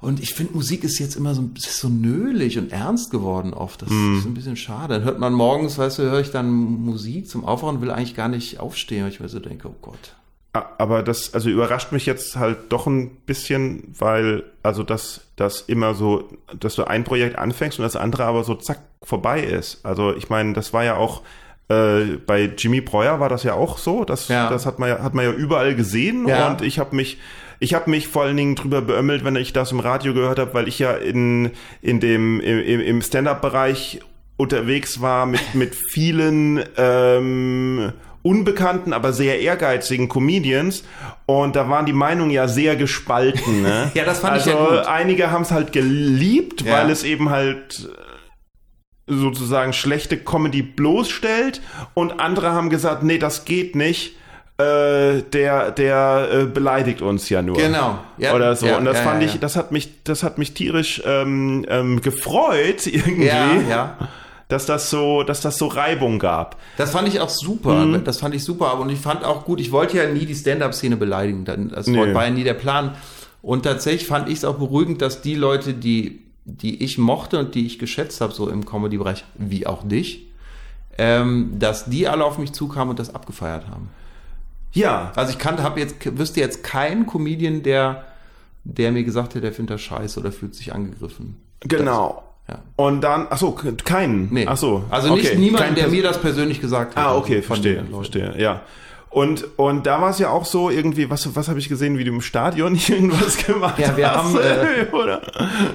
B: Und ich finde, Musik ist jetzt immer so, ist so nölig und ernst geworden oft. Das
A: Mhm.
B: ist ein bisschen schade. Dann hört man morgens, weißt du, höre ich dann Musik zum Aufwachen und will eigentlich gar nicht aufstehen, weil ich mir so denke, oh Gott.
A: Aber das, also überrascht mich jetzt halt doch ein bisschen, weil, also dass das immer so, dass du ein Projekt anfängst und das andere aber so zack vorbei ist. Also ich meine, das war ja auch äh, bei Jimmy Breuer war das ja auch so. Das,
B: Ja.
A: das hat man ja, hat man ja überall gesehen
B: Ja.
A: und ich habe mich ich habe mich vor allen Dingen drüber beömmelt, wenn ich das im Radio gehört habe, weil ich ja in, in dem, im, im Stand-up-Bereich unterwegs war mit, mit vielen ähm, unbekannten, aber sehr ehrgeizigen Comedians. Und da waren die Meinungen ja sehr gespalten. Ne?
B: Ja, das fand ich
A: also,
B: ja gut.
A: einige haben es halt geliebt,
B: Ja.
A: weil es eben halt äh, sozusagen schlechte Comedy bloßstellt. Und andere haben gesagt, nee, das geht nicht. Äh, der der äh, beleidigt uns ja nur.
B: Genau. Ja,
A: Oder so.
B: ja,
A: und das
B: ja,
A: fand ich, das hat mich, das hat mich tierisch ähm, ähm, gefreut irgendwie,
B: Ja, ja.
A: Dass das so, dass das so Reibung gab.
B: Das fand ich auch super.
A: Mhm.
B: Das fand ich super. Und ich fand auch gut, ich wollte ja nie die Stand-Up-Szene beleidigen. Das
A: Nö.
B: war ja nie der Plan. Und tatsächlich fand ich es auch beruhigend, dass die Leute, die, die ich mochte und die ich geschätzt habe, so im Comedy-Bereich, wie auch dich, ähm, dass die alle auf mich zukamen und das abgefeiert haben.
A: Ja,
B: Also ich kannte, habe jetzt, wüsste jetzt keinen Comedian, der, der mir gesagt hätte, der findet das scheiße oder fühlt sich angegriffen.
A: genau.
B: Ja.
A: Und dann, ach so, keinen.
B: Nee.
A: Ach so.
B: Also nicht
A: okay.
B: niemand,
A: Kein
B: der
A: Pers-
B: mir das persönlich gesagt hat.
A: Ah, okay, verstehe, verstehe, ja. Und, und da war es ja auch so irgendwie, was, was habe ich gesehen, wie du im Stadion irgendwas gemacht
B: Ja, wir
A: hast?
B: haben, äh,
A: oder?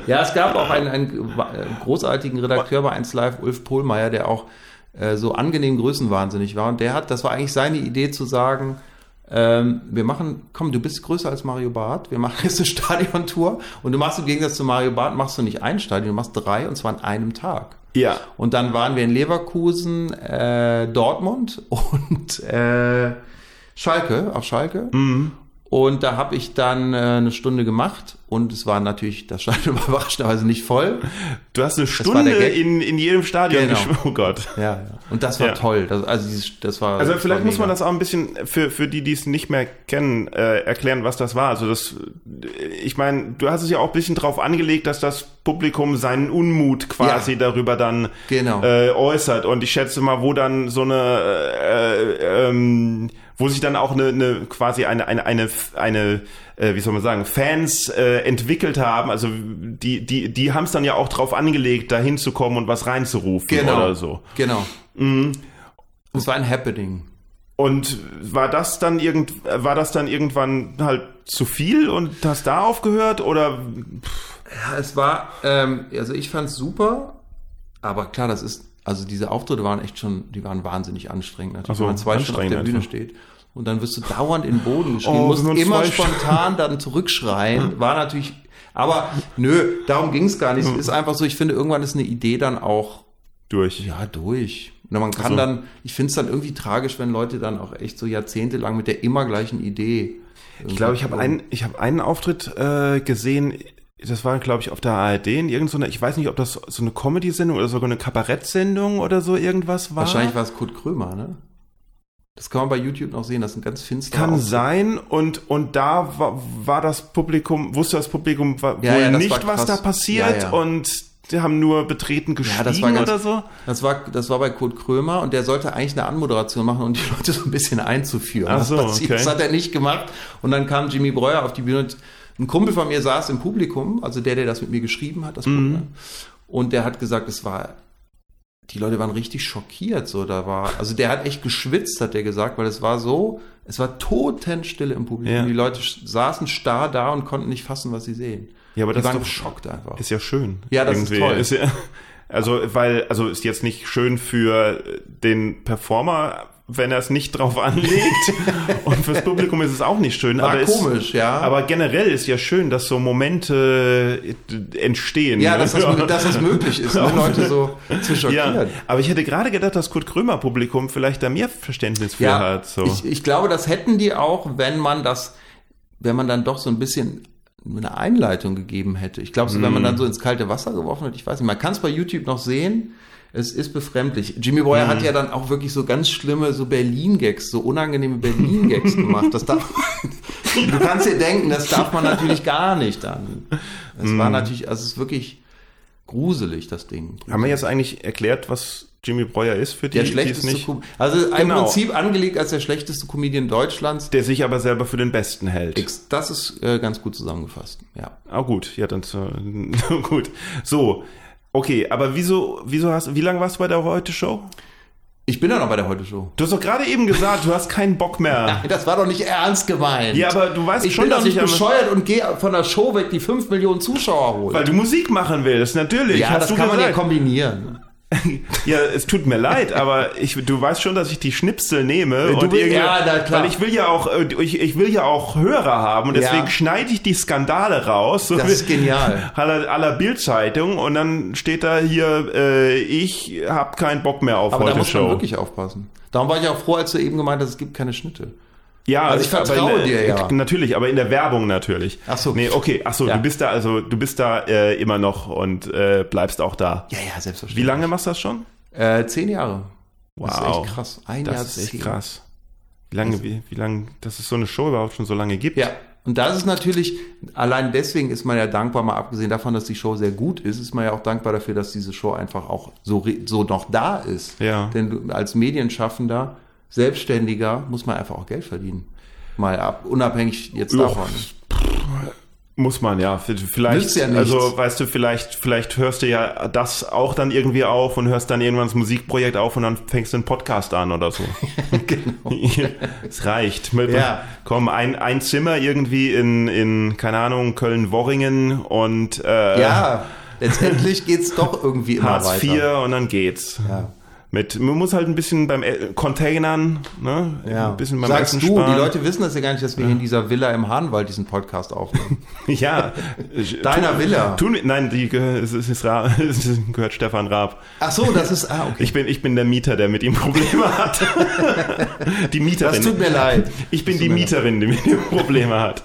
B: Ja, es gab auch einen, einen großartigen Redakteur bei 1 Live, Ulf Pohlmeier, der auch äh, so angenehm größenwahnsinnig war. Und der hat, das war eigentlich seine Idee zu sagen, ähm, wir machen, komm, du bist größer als Mario Barth, wir machen jetzt eine Stadiontour und du machst im Gegensatz zu Mario Barth, machst du nicht ein Stadion, du machst drei und zwar an einem Tag.
A: Ja.
B: Und dann waren wir in Leverkusen, äh, Dortmund und äh, Schalke, auf Schalke. Und da habe ich dann äh, eine Stunde gemacht und es war natürlich, das Stadion war überraschenderweise nicht voll.
A: Du hast eine Stunde in, in jedem Stadion
B: Genau.
A: gespielt. Oh Gott.
B: Ja, ja. Und das war
A: Ja.
B: toll. Das, also dieses, das war.
A: Also vielleicht
B: war
A: muss man das auch ein bisschen für, für die, die es nicht mehr kennen, äh, erklären, was das war. Also das, ich meine, du hast es ja auch ein bisschen drauf angelegt, dass das Publikum seinen Unmut quasi
B: Ja.
A: darüber dann
B: Genau.
A: äh, äußert. Und ich schätze mal, wo dann so eine, äh, ähm, wo sich dann auch eine, eine quasi eine, eine, eine, eine äh, wie soll man sagen, Fans äh, entwickelt haben. Also die, die, die haben es dann ja auch drauf angelegt, da hinzukommen und was reinzurufen
B: genau.
A: oder so.
B: Genau. Es war ein Happening.
A: Und war das dann irgend, war das dann irgendwann halt zu viel und hast da aufgehört oder?
B: Ja, es war, ähm, also ich fand's super, aber klar, das ist, also diese Auftritte waren echt schon, die waren wahnsinnig anstrengend. Natürlich,
A: Ach so,
B: wenn man zwei Stunden auf der Bühne
A: einfach.
B: steht und dann wirst du dauernd in den Boden geschrien,
A: Oh,
B: musst immer spontan dann zurückschreien, war natürlich, aber nö, darum ging's gar nicht. Es ist einfach so, ich finde, irgendwann ist eine Idee dann auch
A: Durch.
B: Ja, durch. Na, man kann
A: so.
B: dann, ich finde es dann irgendwie tragisch, wenn Leute dann auch echt so jahrzehntelang mit der immer gleichen Idee.
A: Ich glaube, ich habe einen, ich habe einen Auftritt äh, gesehen. Das war, glaube ich, auf der ARD in irgendeiner, ich weiß nicht, ob das so eine Comedy-Sendung oder sogar eine Kabarett-Sendung oder so irgendwas war.
B: Wahrscheinlich war es Kurt Krömer, ne? Das kann man bei YouTube noch sehen, das sind ganz finstere
A: Kann
B: Auftritte.
A: sein und und da war, war das Publikum wusste das Publikum wa-
B: Ja,
A: wohl
B: ja, das
A: nicht
B: war
A: was da passiert
B: Ja,
A: und die haben nur betreten geschwiegen
B: Ja, das war ganz,
A: oder so.
B: Das war, das war bei Kurt Krömer und der sollte eigentlich eine Anmoderation machen und die Leute so ein bisschen einzuführen.
A: Ach so, okay.
B: Das hat er nicht gemacht. Und dann kam Jimmy Breuer auf die Bühne und ein Kumpel von mir saß im Publikum, also der, der das mit mir geschrieben hat, das
A: Mhm.
B: Ne? Und der hat gesagt, es war, die Leute waren richtig schockiert, so, da war, also der hat echt geschwitzt, hat der gesagt, weil es war so, es war totenstille im Publikum.
A: Ja.
B: Die Leute saßen starr da und konnten nicht fassen, was sie sehen.
A: Ja, aber
B: die
A: das
B: waren
A: ist doch
B: geschockt einfach.
A: Ist ja schön.
B: Ja, das ist toll.
A: ja, also, weil, also ist jetzt nicht schön für den Performer, wenn er es nicht drauf anlegt. Und fürs Publikum ist es auch nicht schön.
B: War
A: aber
B: komisch,
A: ist,
B: ja.
A: Aber generell ist ja schön, dass so Momente äh, entstehen.
B: Ja,
A: ne?
B: dass das, dass das möglich ist, ne? Leute so zu schockieren.
A: Ja, aber ich hätte gerade gedacht, dass Kurt Krömer Publikum vielleicht da mehr Verständnis für hat. So.
B: ich, ich glaube, das hätten die auch, wenn man das, wenn man dann doch so ein bisschen eine Einleitung gegeben hätte. Ich glaube, so, wenn
A: Mm.
B: man dann so ins kalte Wasser geworfen hat, ich weiß nicht, man kann es bei YouTube noch sehen. Es ist befremdlich. Jimmy Breuer
A: Mm.
B: hat ja dann auch wirklich so ganz schlimme so Berlin-Gags, so unangenehme Berlin-Gags gemacht. Das darf, du kannst dir denken, das darf man natürlich gar nicht dann. Es war natürlich, also es ist wirklich gruselig, das Ding.
A: Haben wir jetzt eigentlich erklärt, was Jimmy Breuer ist für die,
B: Der
A: die es
B: schlechteste
A: nicht,
B: Com Also im
A: Genau.
B: Prinzip angelegt als der schlechteste Comedian Deutschlands.
A: der sich aber selber für den Besten hält.
B: Das ist äh, ganz gut zusammengefasst. Ja.
A: Ah gut, ja dann äh, gut. So, okay, aber wieso, wieso hast, wie lange warst du bei der Heute Show?
B: Ich bin ja noch bei der Heute Show.
A: Du hast doch gerade eben gesagt, du hast keinen Bock mehr.
B: Das war doch nicht ernst gemeint.
A: Ja, aber du weißt
B: ich
A: schon,
B: bin doch
A: dass
B: nicht
A: ich
B: bescheuert und gehe von der Show weg, die 5 Millionen Zuschauer holt.
A: Weil du Musik machen willst, natürlich.
B: ja,
A: hast
B: das
A: du
B: kann man ja
A: gesagt.
B: kombinieren.
A: Ja, es tut mir leid, aber ich, du weißt schon, dass ich die Schnipsel nehme
B: Du
A: und
B: will-
A: irgendwie,
B: ja, na klar.
A: weil ich will ja auch, äh, ich, ich will ja auch Hörer haben und
B: Ja.
A: deswegen schneide ich die Skandale raus. So
B: Das ist genial.
A: Aller, aller Bildzeitung und dann steht da hier, äh, ich habe keinen Bock mehr auf
B: Aber da
A: heute
B: muss man
A: Show.
B: wirklich aufpassen. Darum war ich auch froh, als du eben gemeint hast, es gibt keine Schnitte.
A: Ja,
B: Also ich vertraue
A: in
B: dir ja.
A: Natürlich, aber in der Werbung natürlich.
B: Ach so.
A: Nee, okay, ach so,
B: Ja.
A: du bist da also, du bist da äh, immer noch und äh, bleibst auch da.
B: Ja, ja, selbstverständlich.
A: Wie lange machst du das schon?
B: Äh, zehn Jahre. Das ist
A: Wow.
B: echt krass. Ein
A: Das
B: Jahr
A: ist echt
B: zehn.
A: krass. Wie lange, wie, wie lange, dass es so eine Show überhaupt schon so lange gibt?
B: Ja, und das ist natürlich, allein deswegen ist man ja dankbar, mal abgesehen davon, dass die Show sehr gut ist, ist man ja auch dankbar dafür, dass diese Show einfach auch so, so noch da ist.
A: Ja.
B: Denn als Medienschaffender, Selbstständiger, muss man einfach auch Geld verdienen. Mal ab, unabhängig jetzt davon.
A: Muss man, ja. Vielleicht,
B: ja
A: also weißt du, vielleicht, vielleicht hörst du ja das auch dann irgendwie auf und hörst dann irgendwann das Musikprojekt auf und dann fängst du einen Podcast an oder so.
B: genau.
A: es reicht. Mit,
B: Ja.
A: Komm, ein, ein Zimmer irgendwie in, in, keine Ahnung, Köln-Worringen und äh,
B: Ja, letztendlich geht's doch irgendwie immer
A: Hartz
B: weiter.
A: IV und dann geht's.
B: Ja.
A: Mit, man muss halt ein bisschen beim äh, Containern, ne?
B: Ja.
A: Ein bisschen beim
B: Sagst
A: Essen
B: du,
A: sparen.
B: die Leute wissen das ja gar nicht, dass wir hier in dieser Villa im Hahnwald diesen Podcast aufnehmen.
A: Ja.
B: Deiner
A: Tu-
B: Villa.
A: Tun, nein, die es ist, es gehört Stefan Raab.
B: Ach so, das ist, ah, okay.
A: Ich bin, ich bin der Mieter, der mit ihm Probleme hat. die Mieterin.
B: Das tut mir leid.
A: Ich bin die. Mieterin, die mit ihm Probleme hat.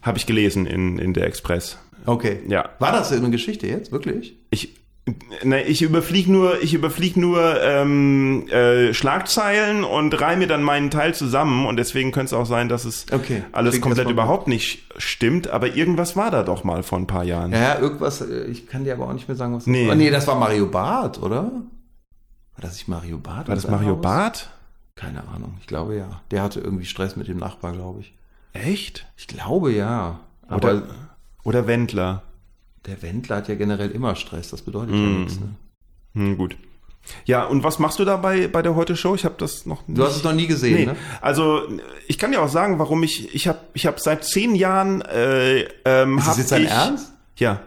A: Habe ich gelesen in, in der Express.
B: Okay.
A: Ja.
B: War das eine Geschichte jetzt, wirklich?
A: Ich, ne, ich überfliege nur, ich überflieg nur ähm, äh, Schlagzeilen und reihe mir dann meinen Teil zusammen und deswegen könnte es auch sein, dass es
B: Okay.
A: alles komplett überhaupt nicht stimmt, aber irgendwas war da doch mal vor ein paar Jahren.
B: Ja, irgendwas, äh, ich kann dir aber auch nicht mehr sagen, was das
A: Nee.
B: war. Nee, das war Mario Barth, oder? War das nicht Mario Barth?
A: War das Mario
B: Haus?
A: Barth?
B: Keine Ahnung, ich glaube ja. Der hatte irgendwie Stress mit dem Nachbar, glaube ich.
A: Echt?
B: Ich glaube ja. Aber
A: Oder, oder Wendler?
B: Der Wendler hat ja generell immer Stress, das bedeutet ja
A: Mm.
B: nichts. Ne?
A: Hm, gut. Ja, und was machst du da bei, der Heute-Show? Ich habe das noch nicht.
B: Du hast es noch nie gesehen,
A: Nee,
B: ne?
A: also ich kann dir auch sagen, warum ich ich habe ich habe seit zehn Jahren äh, ähm,
B: Ist
A: hab
B: das jetzt dein Ernst?
A: Ja,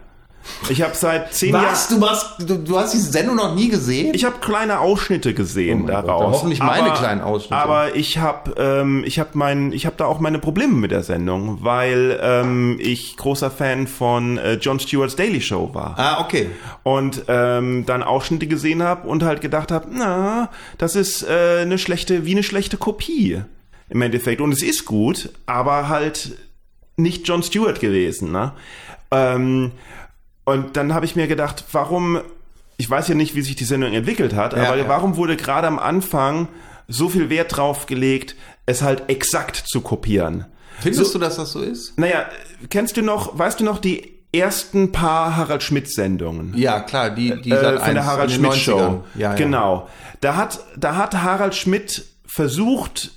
A: ich habe seit zehn Jahren
B: Was? Du, hast, du, du hast diese Sendung noch nie gesehen?
A: ich habe kleine Ausschnitte gesehen
B: Oh Gott,
A: daraus.
B: dann hoffentlich meine kleinen Ausschnitte.
A: Aber ich habe ähm, ich habe mein ich habe da auch meine Probleme mit der Sendung, weil ähm, ich großer Fan von äh, Jon Stewart's Daily Show war
B: ah, okay.
A: und ähm, dann Ausschnitte gesehen habe und halt gedacht habe, na, das ist äh, eine schlechte, wie eine schlechte Kopie im Endeffekt. Und es ist gut, aber halt nicht Jon Stewart gewesen. Ne? Ähm, und dann habe ich mir gedacht, warum, ich weiß ja nicht, wie sich die Sendung entwickelt hat,
B: Ja,
A: aber
B: ja.
A: warum wurde gerade am Anfang so viel Wert drauf gelegt, es halt exakt zu kopieren?
B: Findest du, dass das so ist?
A: Naja, kennst du noch, weißt du noch die ersten paar Harald Schmidt Sendungen?
B: Ja, klar, die, die
A: äh, von der
B: 1
A: Harald
B: in den
A: Schmidt
B: 90ern.
A: Show.
B: Ja, ja.
A: Genau. Da hat, da hat Harald Schmidt versucht,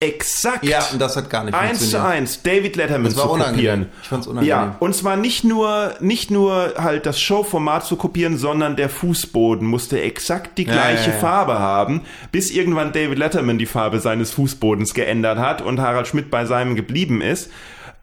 A: exakt
B: Ja, und das hat gar nicht
A: eins zu eins David Letterman zu
B: unangenehm.
A: kopieren.
B: Ich fand's unangenehm.
A: Ja, und zwar nicht nur, nicht nur halt das Showformat zu kopieren, sondern der Fußboden musste exakt die
B: Ja,
A: gleiche
B: ja, ja.
A: Farbe haben, bis irgendwann David Letterman die Farbe seines Fußbodens geändert hat und Harald Schmidt bei seinem geblieben ist.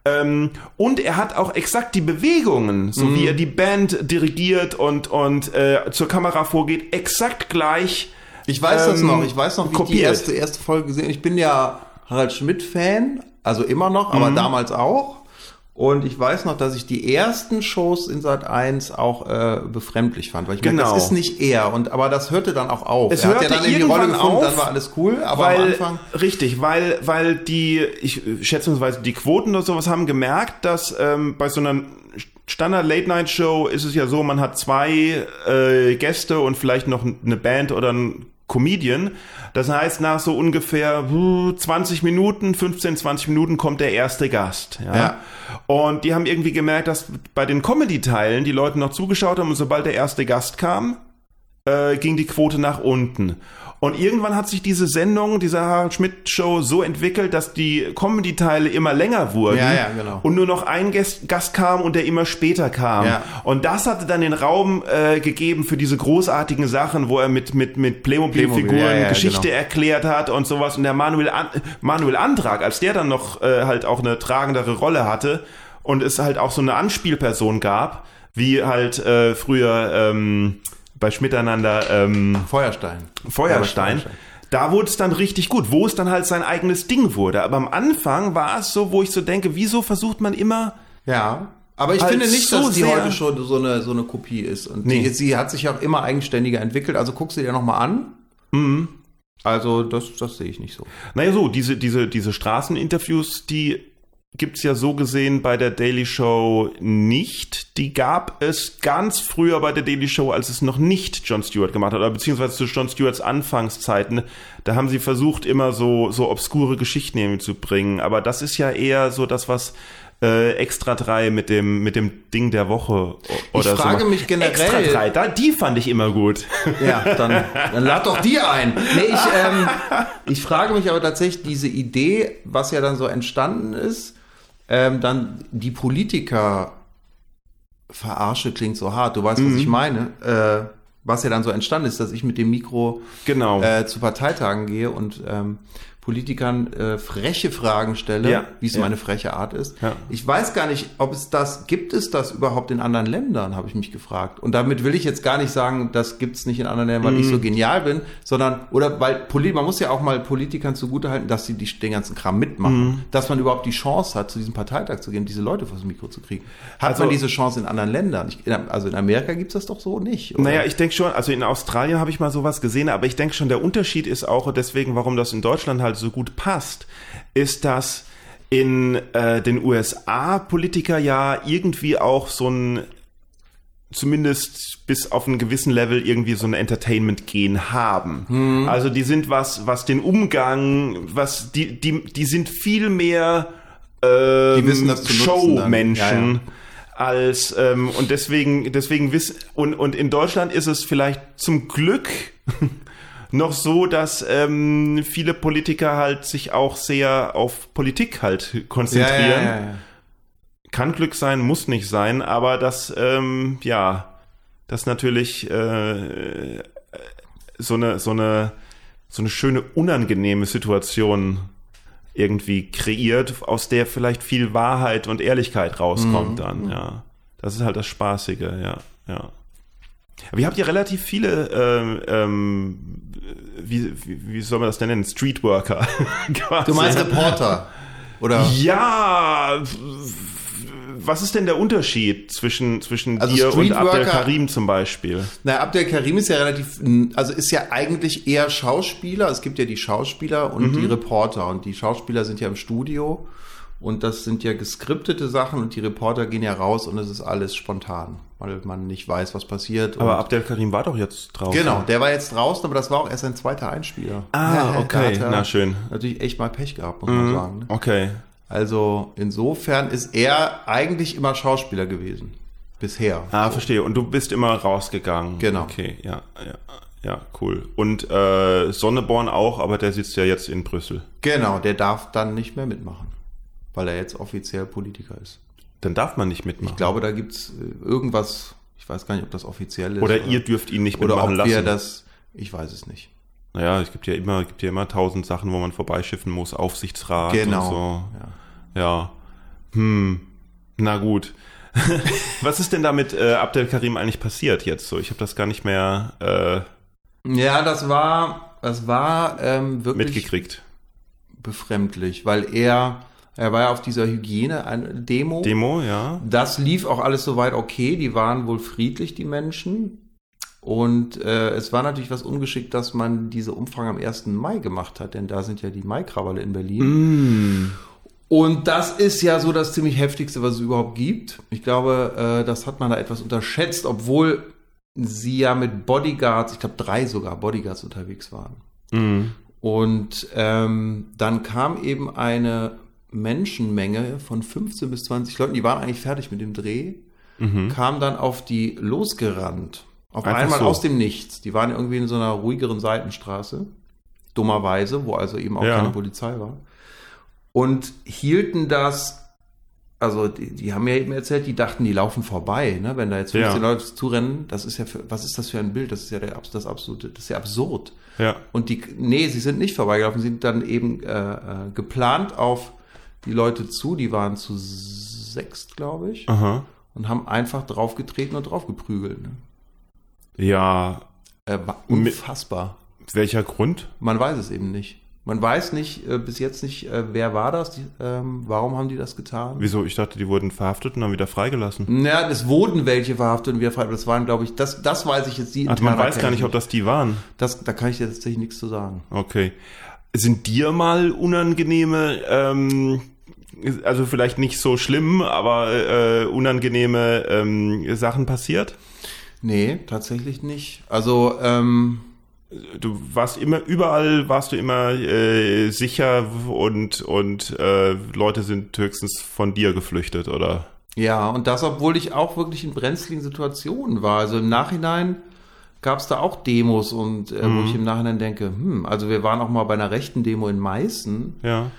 A: Ähm, und er hat auch exakt die Bewegungen, so
B: Mhm.
A: wie er die Band dirigiert und, und äh, zur Kamera vorgeht, exakt gleich.
B: Ich weiß das
A: ähm,
B: noch. Ich weiß noch, wie ich die
A: kopiert.
B: erste, erste Folge gesehen. Ich bin ja Harald Schmidt-Fan, also immer noch, aber
A: Mhm.
B: damals auch. Und ich weiß noch, dass ich die ersten Shows in Sat 1 auch äh, befremdlich fand, weil ich
A: Genau.
B: das ist nicht er. Und aber das hörte dann auch auf.
A: Es
B: er hat ja
A: hörte
B: dann in die Rolle
A: irgendwann
B: gefunden,
A: auf,
B: dann war alles cool, aber
A: weil,
B: am Anfang.
A: Richtig, weil, weil die, ich schätzungsweise die Quoten oder sowas haben gemerkt, dass ähm, bei so einer Standard-Late-Night-Show ist es ja so, man hat zwei äh, Gäste und vielleicht noch eine Band oder ein Comedian. Das heißt, nach so ungefähr hm, 20 Minuten, 15, 20 Minuten kommt der erste Gast. Ja?
B: Ja.
A: Und die haben irgendwie gemerkt, dass bei den Comedy-Teilen die Leute noch zugeschaut haben und sobald der erste Gast kam, äh, ging die Quote nach unten. Und irgendwann hat sich diese Sendung, diese Harald Schmidt Show so entwickelt, dass die Comedy-Teile immer länger wurden.
B: Ja, ja, genau.
A: Und nur noch ein Gast, Gast kam und der immer später kam.
B: Ja.
A: Und das hatte dann den Raum äh, gegeben für diese großartigen Sachen, wo er mit, mit, mit Playmobil-Figuren
B: Playmobil, ja, ja,
A: Geschichte
B: genau.
A: erklärt hat und sowas. Und der Manuel, An Manuel Antrag, als der dann noch äh, halt auch eine tragendere Rolle hatte und es halt auch so eine Anspielperson gab, wie halt äh, früher ähm, bei Schmiteinander ähm,
B: Feuerstein.
A: Feuerstein. Da wurde es dann richtig gut, wo es dann halt sein eigenes Ding wurde. Aber am Anfang war es so, wo ich so denke, wieso versucht man immer
B: Ja. Aber ich
A: Halt
B: finde nicht,
A: so
B: dass die
A: sehr-
B: heute schon so eine, so eine Kopie ist. Und
A: Nee.
B: die, sie hat sich auch immer eigenständiger entwickelt. Also guck sie dir nochmal an.
A: Mhm.
B: Also das, das sehe ich nicht so.
A: Naja, so, diese, diese, diese Straßeninterviews, die gibt's ja so gesehen bei der Daily Show nicht. Die gab es ganz früher bei der Daily Show, als es noch nicht Jon Stewart gemacht hat, oder beziehungsweise zu Jon Stewarts Anfangszeiten. Da haben sie versucht, immer so, so obskure Geschichten irgendwie zu bringen. Aber das ist ja eher so das, was äh, Extra 3 mit dem, mit dem Ding der Woche oder so.
B: frage
A: macht.
B: mich generell-
A: Extra 3, da, die fand ich immer gut.
B: Ja, dann, dann lad doch die ein. Nee, ich, ähm, ich frage mich aber tatsächlich, diese Idee, was ja dann so entstanden ist, ähm, dann die Politiker verarsche klingt so hart, du weißt, was
A: Mhm.
B: ich meine. Äh, was ja dann so entstanden ist, dass ich mit dem Mikro
A: Genau.
B: äh, zu Parteitagen gehe und ähm, Politikern äh, freche Fragen stelle,
A: Ja,
B: wie es
A: ja.
B: meine freche Art ist.
A: Ja.
B: Ich weiß gar nicht, ob es das, gibt es das überhaupt in anderen Ländern, habe ich mich gefragt. Und damit will ich jetzt gar nicht sagen, das gibt es nicht in anderen Ländern, weil
A: Mhm.
B: ich so genial bin, sondern, oder weil Poli man muss ja auch mal Politikern zugutehalten, dass sie die, den ganzen Kram mitmachen,
A: Mhm.
B: dass man überhaupt die Chance hat, zu diesem Parteitag zu gehen, diese Leute vors Mikro zu kriegen. Hat
A: Also-
B: man diese Chance in anderen Ländern? Ich, also in Amerika gibt's das doch so nicht. oder?
A: Naja, ich denke schon, also in Australien habe ich mal sowas gesehen, aber ich denke schon, der Unterschied ist auch, deswegen, warum das in Deutschland halt so gut passt, ist, dass in äh, den USA Politiker ja irgendwie auch so ein zumindest bis auf einen gewissen Level irgendwie so ein Entertainment-Gen haben. Also die sind was, was den Umgang, was die, die, die sind viel mehr ähm. Showmenschen.
B: Ja, ja.
A: Als ähm, und deswegen deswegen wissen und und in Deutschland ist es vielleicht zum Glück noch so, dass ähm, viele Politiker halt sich auch sehr auf Politik halt konzentrieren
B: ja, ja,
A: kann Glück sein, muss nicht sein, aber das, ähm, ja, das natürlich äh, so eine, so eine, so eine schöne unangenehme Situation irgendwie kreiert, aus der vielleicht viel Wahrheit und Ehrlichkeit rauskommt dann, ja. Das ist halt das Spaßige, ja, ja. Aber ihr habt ja relativ viele, ähm, ähm, wie, wie, wie soll man das denn nennen? Streetworker.
B: Du meinst Reporter? Oder?
A: Ja, was ist denn der Unterschied zwischen, zwischen
B: Also
A: dir und Abdel Karim zum Beispiel?
B: Na, Abdel Karim ist ja relativ, also ist ja eigentlich eher Schauspieler. Es gibt ja die Schauspieler und
A: Mhm.
B: die Reporter. Und die Schauspieler sind ja im Studio. Und das sind ja geskriptete Sachen und die Reporter gehen ja raus und es ist alles spontan, weil man nicht weiß, was passiert.
A: Aber Abdel Karim war doch jetzt draußen.
B: Genau, der war jetzt draußen, aber das war auch erst sein zweiter Einspieler.
A: Ah, okay,
B: er
A: na schön.
B: Natürlich echt mal Pech gehabt, muss man sagen. Ne?
A: Okay.
B: Also insofern ist er eigentlich immer Schauspieler gewesen. Bisher.
A: Ah, verstehe. Und du bist immer rausgegangen.
B: Genau.
A: Okay, ja, ja, ja, cool. Und äh, Sonneborn auch, aber der sitzt ja jetzt in Brüssel.
B: Genau, der darf dann nicht mehr mitmachen, weil er jetzt offiziell Politiker ist.
A: Dann darf man nicht mitmachen.
B: Ich glaube, da gibt's äh, irgendwas, ich weiß gar nicht, ob das offiziell ist.
A: oder ihr dürft ihn nicht
B: oder
A: mitmachen
B: ob wir
A: lassen.
B: das, ich weiß es nicht.
A: naja, es gibt ja immer, gibt ja immer tausend Sachen, wo man vorbeischiffen muss, Aufsichtsrat
B: Genau.
A: und so.
B: Ja.
A: Ja. Hm. Na gut. Was ist denn da mit äh, Abdel Karim eigentlich passiert jetzt so? Ich habe das gar nicht mehr äh,
B: Ja, das war, das war ähm, wirklich
A: mitgekriegt.
B: befremdlich, weil er, er war ja auf dieser Hygiene-Demo.
A: Demo, ja.
B: Das lief auch alles soweit okay. Die waren wohl friedlich, die Menschen. Und äh, es war natürlich was ungeschickt, dass man diese Umfrage am 1. Mai gemacht hat, denn da sind ja die Maikrawalle in Berlin.
A: Mm.
B: Und das ist ja so das ziemlich heftigste, was es überhaupt gibt. Ich glaube, äh, das hat man da etwas unterschätzt, obwohl sie ja mit Bodyguards, ich glaube drei sogar Bodyguards unterwegs waren.
A: Mm.
B: Und ähm, dann kam eben eine Menschenmenge von 15 bis 20 Leuten, die waren eigentlich fertig mit dem Dreh, kam dann auf die losgerannt. Auf
A: Mhm. Einfach
B: einmal
A: so.
B: aus dem Nichts. Die waren irgendwie in so einer ruhigeren Seitenstraße, dummerweise, wo also eben auch
A: Ja.
B: keine Polizei war. Und hielten das, also die, die haben ja eben erzählt, die dachten, die laufen vorbei, ne? Wenn da jetzt 15
A: Ja.
B: Leute zurennen, das ist ja für, was ist das für ein Bild? Das ist ja der, das absolute, das ist ja absurd.
A: Ja.
B: Und die, nee, sie sind nicht vorbeigelaufen, sie sind dann eben äh, äh, geplant auf die Leute zu, die waren zu sechst, glaube ich,
A: Aha.
B: und haben einfach draufgetreten und draufgeprügelt. Ne?
A: Ja.
B: Äh, war
A: Mit-
B: unfassbar.
A: Welcher Grund?
B: Man weiß es eben nicht. Man weiß nicht, äh, bis jetzt nicht, äh, wer war das, die, ähm, warum haben die das getan?
A: Wieso? Ich dachte, die wurden verhaftet und dann wieder freigelassen.
B: Naja, es wurden welche verhaftet und wieder frei. Das waren, glaube ich, das, das weiß ich jetzt. Die
A: Also man weiß gar
B: ich
A: nicht, ob das die waren.
B: Das, da kann ich dir tatsächlich nichts zu sagen.
A: Okay. Sind dir mal unangenehme, ähm, also vielleicht nicht so schlimm, aber äh, unangenehme ähm, Sachen passiert?
B: Nee, tatsächlich nicht. Also, ähm,
A: Du warst immer, überall warst du immer äh, sicher und, und äh, Leute sind höchstens von dir geflüchtet, oder?
B: Ja, und das, obwohl ich auch wirklich in brenzligen Situationen war. Also im Nachhinein gab es da auch Demos und äh, wo ich im Nachhinein denke, hm, also wir waren auch mal bei einer rechten Demo in Meißen
A: Ja.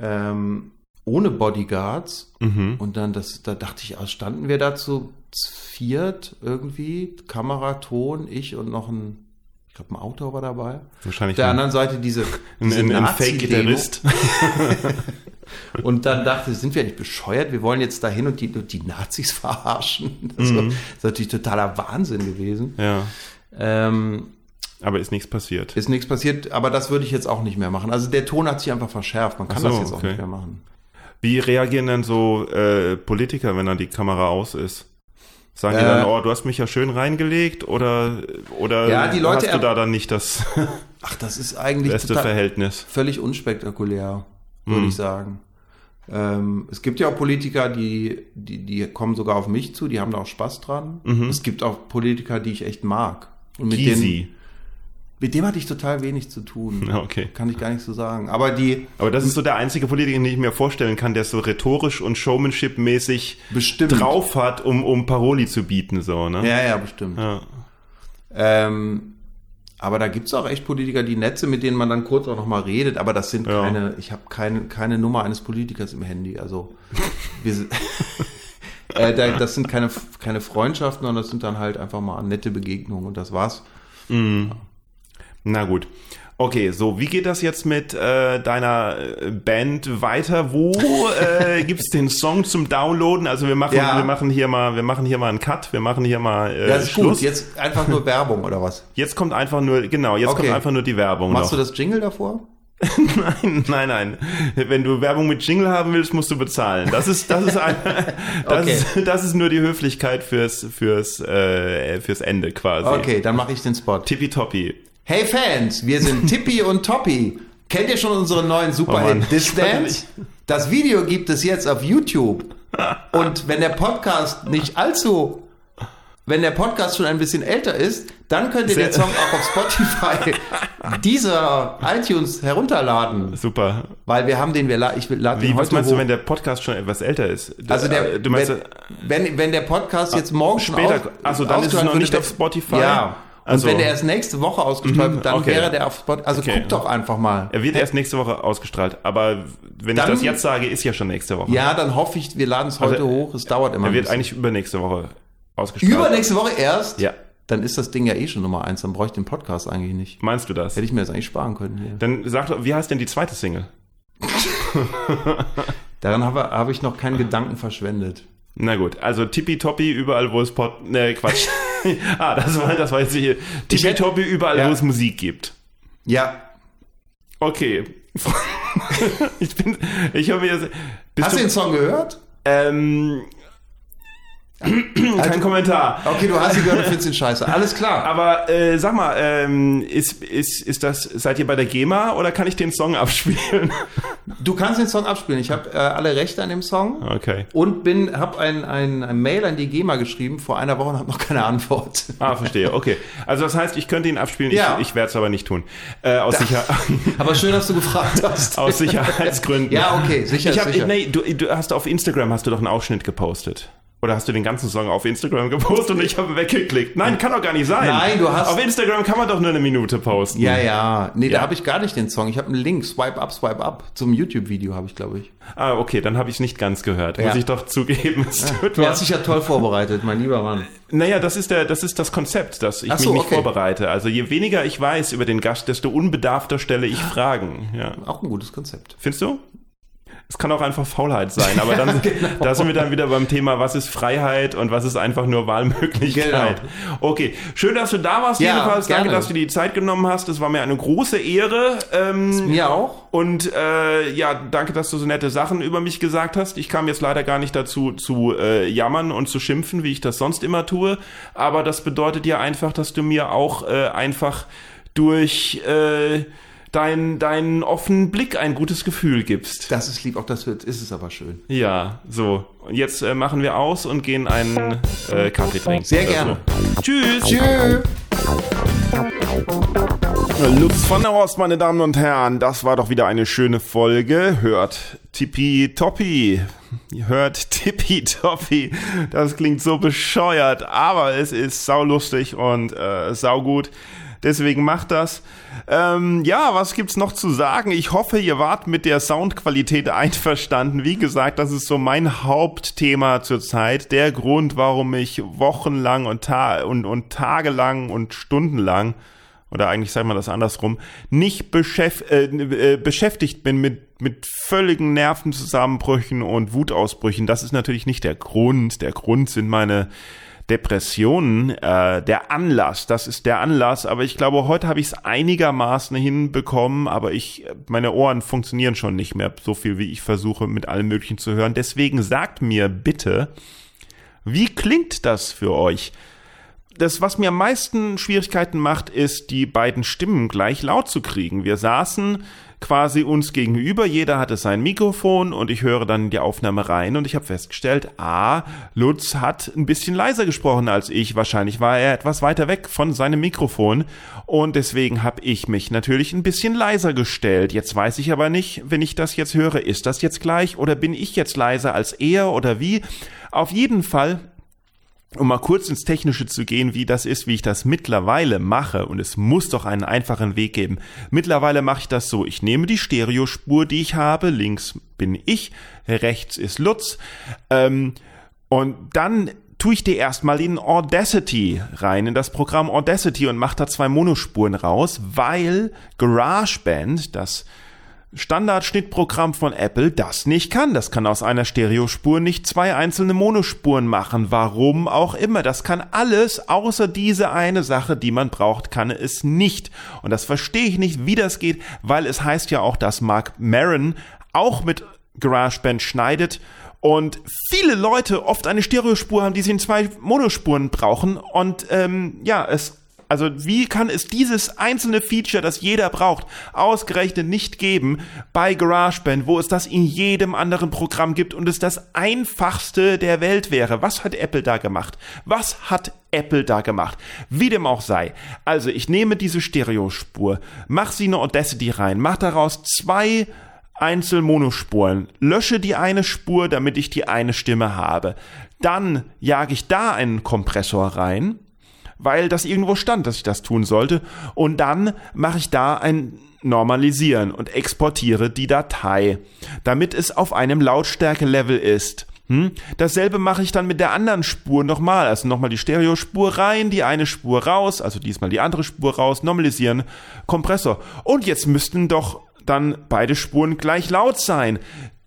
B: ähm, ohne Bodyguards. Und dann, das, da dachte ich, ah, standen wir da zu viert irgendwie, Kamera, Ton, ich und noch ein, ich glaube, ein Autor war dabei.
A: Wahrscheinlich
B: Auf der anderen Seite diese,
A: Ein,
B: diese
A: ein, ein. Fake-Gitarrist.
B: Und dann dachte ich, sind wir nicht bescheuert? Wir wollen jetzt dahin und die, und die Nazis verarschen. Das,
A: Mhm.
B: war, das ist natürlich totaler Wahnsinn gewesen.
A: ja,
B: Ähm,
A: aber ist nichts passiert.
B: ist nichts passiert, aber das würde ich jetzt auch nicht mehr machen. Also der Ton hat sich einfach verschärft. Man kann
A: so,
B: das jetzt auch
A: okay.
B: nicht mehr machen.
A: Wie reagieren denn so äh, Politiker, wenn dann die Kamera aus ist? Sagen die
B: Äh,
A: dann, oh, du hast mich ja schön reingelegt oder, oder
B: Ja, die Leute
A: hast du da dann nicht das
B: Ach, das ist eigentlich
A: beste Verhältnis?
B: völlig unspektakulär, würde
A: Mhm.
B: ich sagen. Ähm, es gibt ja auch Politiker, die, die, die kommen sogar auf mich zu, die haben da auch Spaß dran. Es gibt auch Politiker, die ich echt mag. Und mit, denen,
A: Gysi.
B: Mit dem hatte ich total wenig zu tun.
A: Ja, okay.
B: Kann ich gar nicht so sagen. Aber die
A: Aber das ist so der einzige Politiker, den ich mir vorstellen kann, der so rhetorisch und showmanship-mäßig drauf hat, um, um Paroli zu bieten, so, ne?
B: Ja, ja, bestimmt.
A: Ja.
B: Ähm, aber da gibt's auch echt Politiker, die sind, mit denen man dann kurz auch nochmal redet. Aber das sind
A: Ja.
B: keine, ich habe keine, keine Nummer eines Politikers im Handy. Also wir sind, äh, da, das sind keine, keine Freundschaften, sondern das sind dann halt einfach mal nette Begegnungen und das war's.
A: Na gut. Okay, so, wie geht das jetzt mit äh, deiner äh, Band weiter? Wo äh, gibt's den Song zum Downloaden? Also wir machen,
B: Ja.
A: wir machen hier mal, wir machen hier mal einen Cut, wir machen hier mal äh,
B: Das ist
A: Schluss.
B: gut. Jetzt einfach nur Werbung oder was?
A: Jetzt kommt einfach nur, genau, jetzt
B: Okay.
A: kommt einfach nur die Werbung
B: Machst
A: noch.
B: du das Jingle davor?
A: Nein, nein, nein. Wenn du Werbung mit Jingle haben willst, musst du bezahlen. Das ist, das ist, ein, das,
B: Okay.
A: ist, das ist nur die Höflichkeit fürs, fürs, äh, fürs Ende quasi.
B: Okay, dann mache ich den Spot.
A: Tippitoppi.
B: Hey Fans, wir sind Tippi und Toppi. Kennt ihr schon unseren neuen
A: Oh
B: Superhit This
A: konnte
B: Dance? Das Video gibt es jetzt auf YouTube. Und wenn der Podcast nicht allzu, wenn der Podcast schon ein bisschen älter ist, dann könnt ihr den Song auch auf Spotify, dieser iTunes herunterladen.
A: Super.
B: Weil wir haben den, wir la- ich lade
A: Wie,
B: den
A: was
B: heute
A: meinst
B: hoch.
A: du, wenn der Podcast schon etwas älter ist?
B: also der,
A: du meinst,
B: wenn, wenn, wenn der Podcast jetzt morgen
A: später-
B: aus-
A: ach so, dann ist es noch nicht auf Spotify?
B: Ja.
A: Also-
B: und wenn der erst nächste Woche ausgestrahlt wird, dann
A: okay.
B: wäre der auf Spotify. Also
A: Okay.
B: guck doch einfach mal.
A: er wird erst nächste Woche ausgestrahlt, aber wenn
B: Dann-
A: ich das jetzt sage, ist ja schon nächste Woche.
B: Ja, dann hoffe ich, wir laden es heute
A: Also,
B: hoch. Es dauert immer
A: Er wird eigentlich übernächste Woche ausgestrahlt.
B: Übernächste Woche erst?
A: Ja.
B: Dann ist das Ding ja eh schon Nummer eins. Dann brauche ich den Podcast eigentlich nicht.
A: Meinst du das?
B: Hätte ich mir das eigentlich sparen können hier.
A: Dann sag doch, wie heißt denn die zweite Single?
B: Daran habe, habe ich noch keinen Gedanken verschwendet.
A: Na gut, also Tippitoppi überall, wo es Pod... Ne, Quatsch. ah, das war, das war jetzt hier. Tippitoppi überall,
B: Ja.
A: wo es Musik gibt.
B: Ja.
A: Okay. ich bin... Ich habe mir...
B: Hast du, den Song gehört?
A: ähm, kein Kommentar.
B: Okay, du hast ihn gehört und findest ihn scheiße. Alles klar.
A: Aber äh, sag mal, ähm, ist, ist, ist das, seid ihr bei der GEMA oder kann ich den Song abspielen?
B: Du kannst den Song abspielen. Ich habe äh, alle Rechte an dem Song.
A: Okay.
B: Und bin, habe ein, ein, ein Mail an die GEMA geschrieben vor einer Woche und habe noch keine Antwort.
A: Ah, verstehe. Okay. Also das heißt, ich könnte ihn abspielen,
B: Ja.
A: ich, ich werde es aber nicht tun. Äh, aus, Sicher
B: Aber schön, dass du gefragt hast.
A: aus Sicherheitsgründen.
B: Ja, okay, sicher,
A: Ich hab,
B: sicher.
A: Nee, du, du hast auf Instagram hast du doch einen Ausschnitt gepostet. Oder hast du den ganzen Song auf Instagram gepostet und ich habe weggeklickt? Nein, kann doch gar nicht sein.
B: Nein, du hast-
A: Auf Instagram kann man doch nur eine Minute posten.
B: Ja, ja. Nee,
A: Ja.
B: da habe ich gar nicht den Song. Ich habe einen Link, Swipe Up, Swipe Up. Zum YouTube-Video habe ich, glaube ich.
A: Ah, okay, dann habe ich es nicht ganz gehört.
B: Ja.
A: Muss ich doch zugeben. Es tut
B: Du hast dich ja toll vorbereitet, mein lieber Mann.
A: Naja, das ist der, das ist das Konzept, dass ich
B: so,
A: mich nicht
B: okay.
A: vorbereite. Also je weniger ich weiß über den Gast, desto unbedarfter stelle ich Fragen. Ja.
B: Auch ein gutes Konzept.
A: Findest du? Es kann auch einfach Faulheit sein, aber dann,
B: genau.
A: da sind wir dann wieder beim Thema, was ist Freiheit und was ist einfach nur Wahlmöglichkeit. Okay, schön, dass du da warst,
B: Ja,
A: jedenfalls. Danke,
B: gerne.
A: dass du dir die Zeit genommen hast. Es war mir eine große Ehre. Ähm,
B: Mir auch.
A: und äh, ja, danke, dass du so nette Sachen über mich gesagt hast. Ich kam jetzt leider gar nicht dazu zu äh, jammern und zu schimpfen, wie ich das sonst immer tue. Aber das bedeutet ja einfach, dass du mir auch äh, einfach durch äh, deinen deinen offenen Blick ein gutes Gefühl gibst.
B: Das ist lieb, auch das wird, ist es aber schön.
A: Ja, so. Und jetzt äh, machen wir aus und gehen einen äh, Kaffee trinken.
B: Sehr gerne.
A: So. Tschüss.
B: Tschüss.
A: Lutz von der Horst, meine Damen und Herren, das war doch wieder eine schöne Folge. Hört Tippi Toppi. Hört Tippi Toppi. Das klingt so bescheuert, aber es ist saulustig und äh, saugut. Deswegen macht das. Ähm, ja, was gibt's noch zu sagen? Ich hoffe, ihr wart mit der Soundqualität einverstanden. Wie gesagt, das ist so mein Hauptthema zurzeit. Der Grund, warum ich wochenlang und, ta und, und tagelang und stundenlang oder eigentlich sagt man das andersrum, nicht beschäf äh, äh, beschäftigt bin mit, mit völligen Nervenzusammenbrüchen und Wutausbrüchen. Das ist natürlich nicht der Grund. Der Grund sind meine Depressionen, äh, der Anlass, das ist der Anlass, aber ich glaube, heute habe ich es einigermaßen hinbekommen, aber ich, meine Ohren funktionieren schon nicht mehr so viel, wie ich versuche, mit allem Möglichen zu hören. Deswegen sagt mir bitte, wie klingt das für euch? das, was mir am meisten Schwierigkeiten macht, ist, die beiden Stimmen gleich laut zu kriegen. Wir saßen quasi uns gegenüber, jeder hatte sein Mikrofon und ich höre dann die Aufnahme rein und ich habe festgestellt, ah, Lutz hat ein bisschen leiser gesprochen als ich. Wahrscheinlich war er etwas weiter weg von seinem Mikrofon und deswegen habe ich mich natürlich ein bisschen leiser gestellt. Jetzt weiß ich aber nicht, wenn ich das jetzt höre, ist das jetzt gleich oder bin ich jetzt leiser als er oder wie? Auf jeden Fall um mal kurz ins Technische zu gehen, wie das ist, wie ich das mittlerweile mache, und es muss doch einen einfachen Weg geben. Mittlerweile mache ich das so, ich nehme die Stereospur, die ich habe, links bin ich, rechts ist Lutz, ähm, und dann tue ich die erstmal in Audacity rein, in das Programm Audacity und mache da zwei Monospuren raus, weil GarageBand, das Standardschnittprogramm von Apple das nicht kann. Das kann aus einer Stereospur nicht zwei einzelne Monospuren machen. Warum auch immer. Das kann alles, außer diese eine Sache, die man braucht, kann es nicht. Und das verstehe ich nicht, wie das geht, weil es heißt ja auch, dass Mark Maron auch mit GarageBand schneidet und viele Leute oft eine Stereospur haben, die sie in zwei Monospuren brauchen. Und ähm, ja, es also wie kann es dieses einzelne Feature, das jeder braucht, ausgerechnet nicht geben bei GarageBand, wo es das in jedem anderen Programm gibt und es das einfachste der Welt wäre? Was hat Apple da gemacht? Was hat Apple da gemacht? Wie dem auch sei. Also ich nehme diese Stereospur, mach sie in Audacity rein, mach daraus zwei Einzelmonospuren, lösche die eine Spur, damit ich die eine Stimme habe. Dann jage ich da einen Kompressor rein, weil das irgendwo stand, dass ich das tun sollte. Und dann mache ich da ein Normalisieren und exportiere die Datei, damit es auf einem Lautstärke-Level ist. Hm? Dasselbe mache ich dann mit der anderen Spur nochmal. Also nochmal die Stereospur rein, die eine Spur raus, also diesmal die andere Spur raus, normalisieren, Kompressor. Und jetzt müssten doch dann beide Spuren gleich laut sein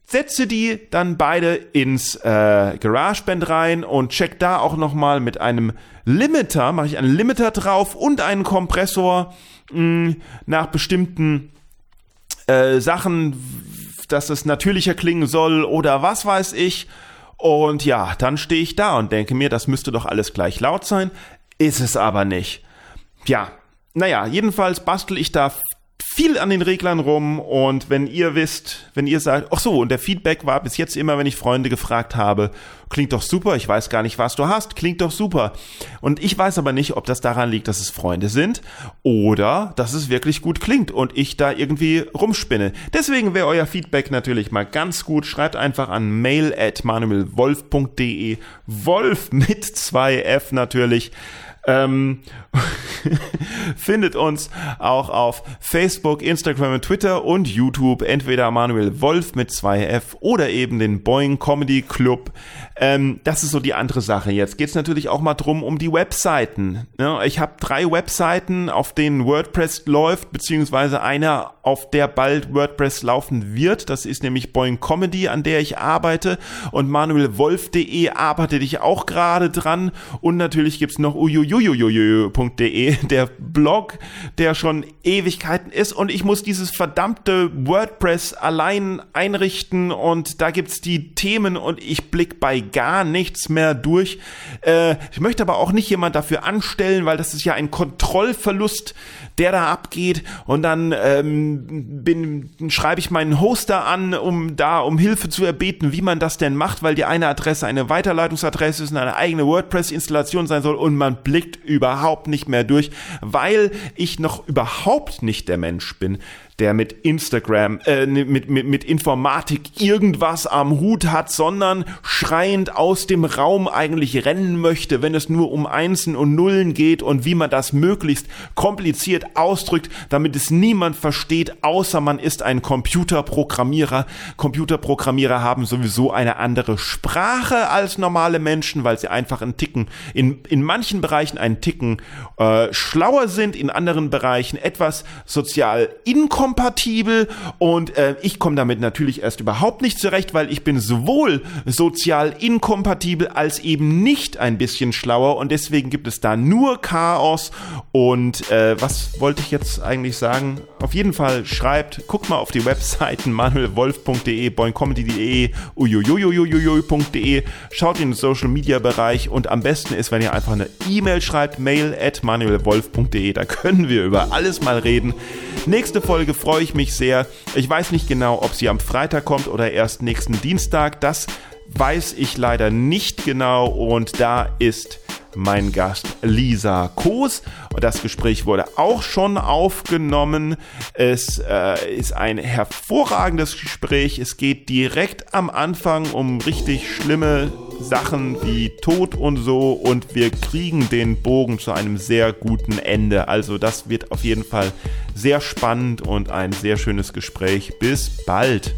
A: setze die dann beide ins äh, GarageBand rein und check da auch nochmal mit einem Limiter, mache ich einen Limiter drauf und einen Kompressor mh, mm, nach bestimmten äh, Sachen, dass es natürlicher klingen soll oder was weiß ich. Und ja, dann stehe ich da und denke mir, das müsste doch alles gleich laut sein. Ist es aber nicht. Ja, naja, jedenfalls bastel ich da viel an den Reglern rum und wenn ihr wisst, wenn ihr sagt, ach so, und der Feedback war bis jetzt immer, wenn ich Freunde gefragt habe, klingt doch super, ich weiß gar nicht, was du hast, klingt doch super. Und ich weiß aber nicht, ob das daran liegt, dass es Freunde sind oder dass es wirklich gut klingt und ich da irgendwie rumspinne. Deswegen wäre euer Feedback natürlich mal ganz gut. Schreibt einfach an mail at manuelwolf.de. Wolf mit zwei F natürlich. Ähm, findet uns auch auf Facebook, Instagram und Twitter und YouTube. Entweder Manuel Wolf mit 2F oder eben den Boeing Comedy Club. Ähm, das ist so die andere Sache. Jetzt geht's natürlich auch mal drum um die Webseiten. Ja, ich habe drei Webseiten, auf denen WordPress läuft, beziehungsweise einer, auf der bald WordPress laufen wird. Das ist nämlich Boeing Comedy, an der ich arbeite. Und manuelwolf.de arbeitet ich auch gerade dran. Und natürlich gibt's noch uyuyuyuyuyu.de, der Blog, der schon Ewigkeiten ist. Und ich muss dieses verdammte WordPress allein einrichten. Und da gibt's die Themen und ich blick bei gar nichts mehr durch. Äh, ich möchte aber auch nicht jemand dafür anstellen, weil das ist ja ein Kontrollverlust, der da abgeht. Und dann ähm, bin, schreibe ich meinen Hoster an, um da um Hilfe zu erbeten, wie man das denn macht, weil die eine Adresse eine Weiterleitungsadresse ist und eine eigene WordPress-Installation sein soll und man blickt überhaupt nicht mehr durch, weil ich noch überhaupt nicht der Mensch bin, der mit Instagram, äh, mit, mit, mit Informatik irgendwas am Hut hat, sondern schreiend aus dem Raum eigentlich rennen möchte, wenn es nur um Einsen und Nullen geht und wie man das möglichst kompliziert ausdrückt, damit es niemand versteht, außer man ist ein Computerprogrammierer. Computerprogrammierer haben sowieso eine andere Sprache als normale Menschen, weil sie einfach einen Ticken, in, in manchen Bereichen einen Ticken äh, schlauer sind, in anderen Bereichen etwas sozial inkompetent inkompatibel und äh, ich komme damit natürlich erst überhaupt nicht zurecht, weil ich bin sowohl sozial inkompatibel als eben nicht ein bisschen schlauer und deswegen gibt es da nur Chaos und äh, was wollte ich jetzt eigentlich sagen? Auf jeden Fall schreibt, guckt mal auf die Webseiten manuelwolf.de, boingcomedy.de, uiuiuiuiui.de, schaut in den Social Media Bereich und am besten ist, wenn ihr einfach eine E-Mail schreibt, mail at manuelwolf.de, da können wir über alles mal reden. Nächste Folge freue ich mich sehr. Ich weiß nicht genau, ob sie am Freitag kommt oder erst nächsten Dienstag. Das weiß ich leider nicht genau und da ist mein Gast Lisa Koos. Das Gespräch wurde auch schon aufgenommen. Es äh, ist ein hervorragendes Gespräch. Es geht direkt am Anfang um richtig schlimme Sachen wie Tod und so und wir kriegen den Bogen zu einem sehr guten Ende. Also das wird auf jeden Fall sehr spannend und ein sehr schönes Gespräch. Bis bald.